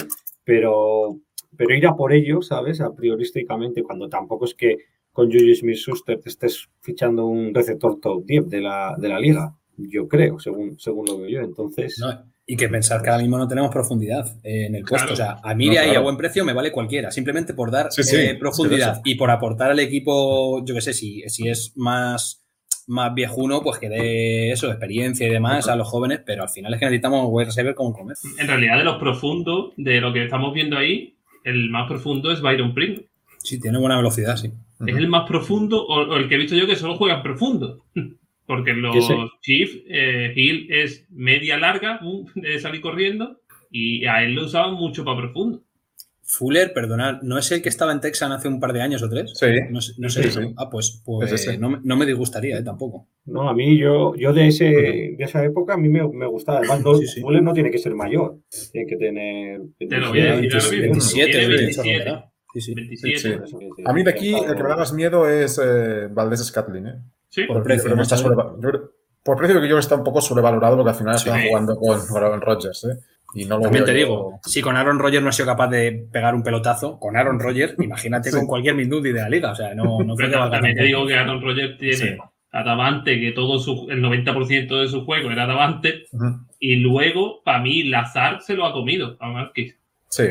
pero, pero ir a por ello, ¿sabes? A priorísticamente, cuando tampoco es que con Julius Smith-Schuster te estés fichando un receptor top 10 de la, de la liga, yo creo, según, según lo veo yo. Entonces, No, y que pensar que ahora mismo no tenemos profundidad eh, en el puesto. Claro. O sea, a mí No, de ahí claro. a buen precio me vale cualquiera, simplemente por dar Sí, sí, eh, profundidad sí, y por aportar al equipo, yo qué sé, si, si es más, más viejuno, pues que dé eso, experiencia y demás a los jóvenes, pero al final es que necesitamos wide receiver como comer. En realidad, de los profundos, de lo que estamos viendo ahí, el más profundo es Byron Pringle. Sí, tiene buena velocidad, sí. Es el más profundo, o, o el que he visto yo que solo juega profundo. Porque los. Chiefs, eh, Hill es media larga, uh, de salir corriendo, y a él lo usaban mucho para profundo. Fuller, perdonad, ¿no es el que estaba en Texan hace un par de años o tres? Sí. No, sé- no sé. Sí, sí. Ah, pues, pues Es no, me- no me disgustaría, eh, tampoco. no, a mí, yo, yo de, ese, de esa época, a mí me, me gustaba. Además, no, Sí, sí. Fuller no tiene que ser mayor, tiene que tener... Te lo voy a decir ahora mismo. 27, Tiene 28 27. rondará. Sí, sí. 27. Sí. A mí de aquí el que me da más miedo es eh, Valdés Scatlin. ¿eh? Sí. Por Yo precio, creo que ¿no? está sobreva- yo creo- por precio que yo creo que está un poco sobrevalorado porque al final Sí. están jugando con Aaron Rodgers. ¿eh? Y no lo También veo te yo- digo, si con Aaron Rodgers no ha sido capaz de pegar un pelotazo, con Aaron Rodgers, imagínate Sí. con cualquier Mindundi de la liga. O sea, no, no creo que Pero valga también te digo que Aaron Rodgers tiene Sí. a Davante, que todo su, el 90% de su juego era Davante, y luego, para mí, Lazar se lo ha comido a Marquis. Sí,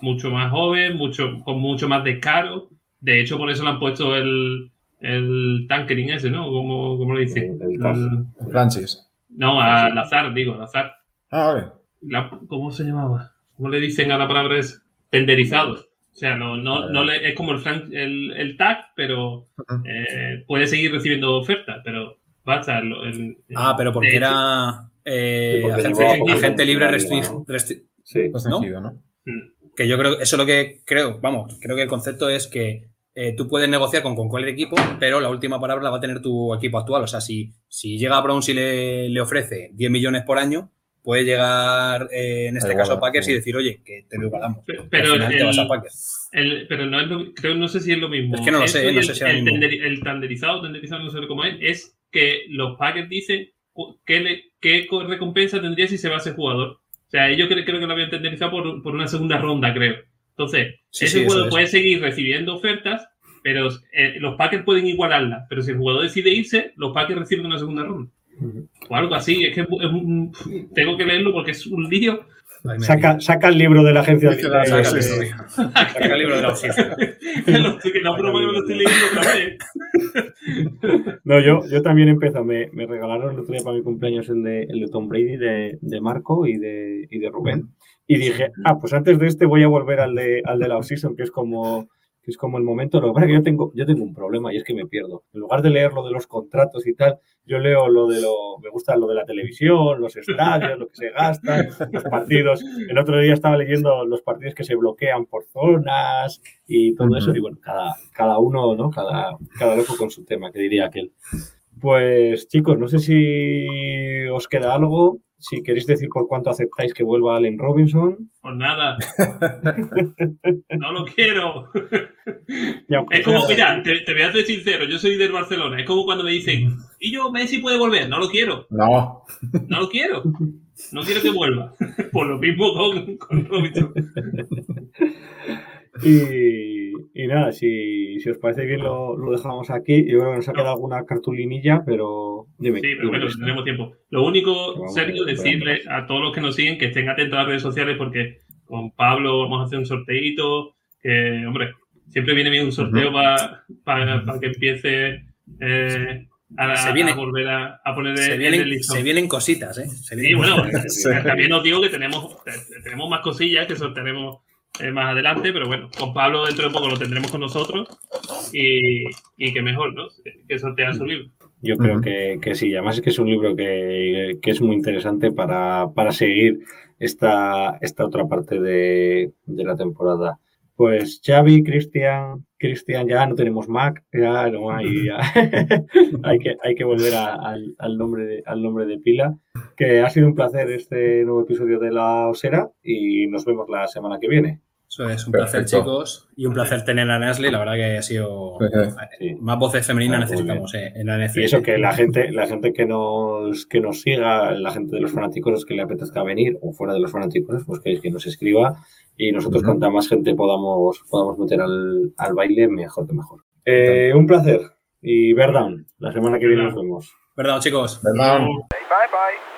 mucho más joven, mucho, con mucho más descaro. De hecho, por eso le han puesto el, el tankering ese, ¿no? ¿Cómo, cómo lo dice? El- el TAF. El- Francis. no, a Lazar, digo, Lazar. Ah, vale. La- ¿Cómo se llamaba? ¿Cómo le dicen a la palabra es? Tenderizados. O sea, no, no, no le- es como el, el, el tag, pero eh, puede seguir recibiendo ofertas, pero basta. el- el- Ah, pero porque de era eh, porque agente, libre en la restring- liga, ¿no? restri- Sí. Restringido, ¿no? mm, que yo creo, eso es lo que creo, vamos, creo que el concepto es que eh, tú puedes negociar con, con cualquier equipo, pero la última palabra la va a tener tu equipo actual. O sea, si, si llega a Browns y le, le ofrece 10 millones por año, puede llegar, eh, en este caso, a Packers sí. y decir, oye, que te lo igualamos. Pero, Y pero al final te vas a el, Packers. el- pero no es lo, creo, no sé si es lo mismo. Es que no lo Eso sé, no el, sé si el, mismo. tender- el tenderizado, tenderizado, no sé cómo es, es que los Packers dicen qué, le- qué co- recompensa tendría si se va ese jugador. O sea, ellos creo, creo que lo habían tenderizado por, por una segunda ronda, creo. Entonces, Sí, ese sí, jugador es. puede seguir recibiendo ofertas, pero eh, los Packers pueden igualarla. Pero si el jugador decide irse, los Packers reciben una segunda ronda. O algo así. Es que es un- tengo que leerlo porque es un lío. Saca, saca el libro de la agencia libre. la- Saca, sí, el- sí. saca el libro de la no broma, que me lo estoy leyendo otra vez. No, yo, yo también empiezo. Me, me regalaron el otro día para mi cumpleaños el de, el de Tom Brady, de, de Marco y de, y de Rubén. Y dije, ah, pues antes de este voy a volver al de, al de la off-season, que es como que es como el momento. Lo que pasa es que yo tengo, yo tengo un problema y es que me pierdo. En lugar de leer lo de los contratos y tal, yo leo lo de lo, me gusta lo de la televisión, los estadios, lo que se gasta, los partidos. El otro día estaba leyendo los partidos que se bloquean por zonas y todo eso. Y bueno, cada, cada uno, ¿no? Cada, cada loco con su tema, que diría aquel. Pues chicos, no sé si os queda algo. Si queréis decir por cuánto aceptáis que vuelva Allen Robinson. Pues nada. No lo quiero. Aunque Es como, mira, te, te voy a ser sincero, yo soy del Barcelona. Es como cuando me dicen, y yo, Messi puede volver. No lo quiero, No. no lo quiero. No quiero que vuelva. Por lo mismo con, con Robinson. Y, y nada, si, si os parece bien lo, lo dejamos aquí. Yo creo que nos ha quedado alguna cartulinilla, pero dime. Sí, pero dime, bueno, Cristian. tenemos tiempo. Lo único, Sergio, decirle a todos los que nos siguen que estén atentos a las redes sociales porque con Pablo vamos a hacer un sorteito. Que, hombre, siempre viene bien un sorteo para que empiece eh, a, Se viene- a volver a, a poner Se el, vienen, el listón. se vienen cositas, ¿eh? Se Sí, bueno, cositas. también os digo que tenemos, te- tenemos más cosillas que sortearemos eh, más adelante, pero bueno, con Pablo dentro de poco lo tendremos con nosotros y, y que mejor, ¿no? Que sortear su libro. Yo creo que, que sí, además es que es un libro que, que es muy interesante para, para seguir esta, esta otra parte de, de la temporada. Pues Xavi, Cristian, Cristian, ya no tenemos Mac, ya no hay, ya. hay, que, hay que volver a- al, al nombre de, al nombre de pila. Que ha sido un placer este nuevo episodio de La Osera y nos vemos la semana que viene. Eso es un Perfecto. placer, chicos. Y un placer tener a Nestle. La verdad que ha sido. Sí. Más voces femeninas Ah, necesitamos eh, en la NFC. Y eso que la gente, la gente que nos, que nos siga, la gente de los fanáticos que le apetezca venir, o fuera de los fanáticos, pues que, que nos escriba. Y nosotros, Ujú. cuanta más gente podamos, podamos meter al, al baile, mejor que mejor. Eh, un placer. Y Verdown, la semana que viene nos vemos. ¿Verdad, chicos? ¿Verdad? Bye, bye.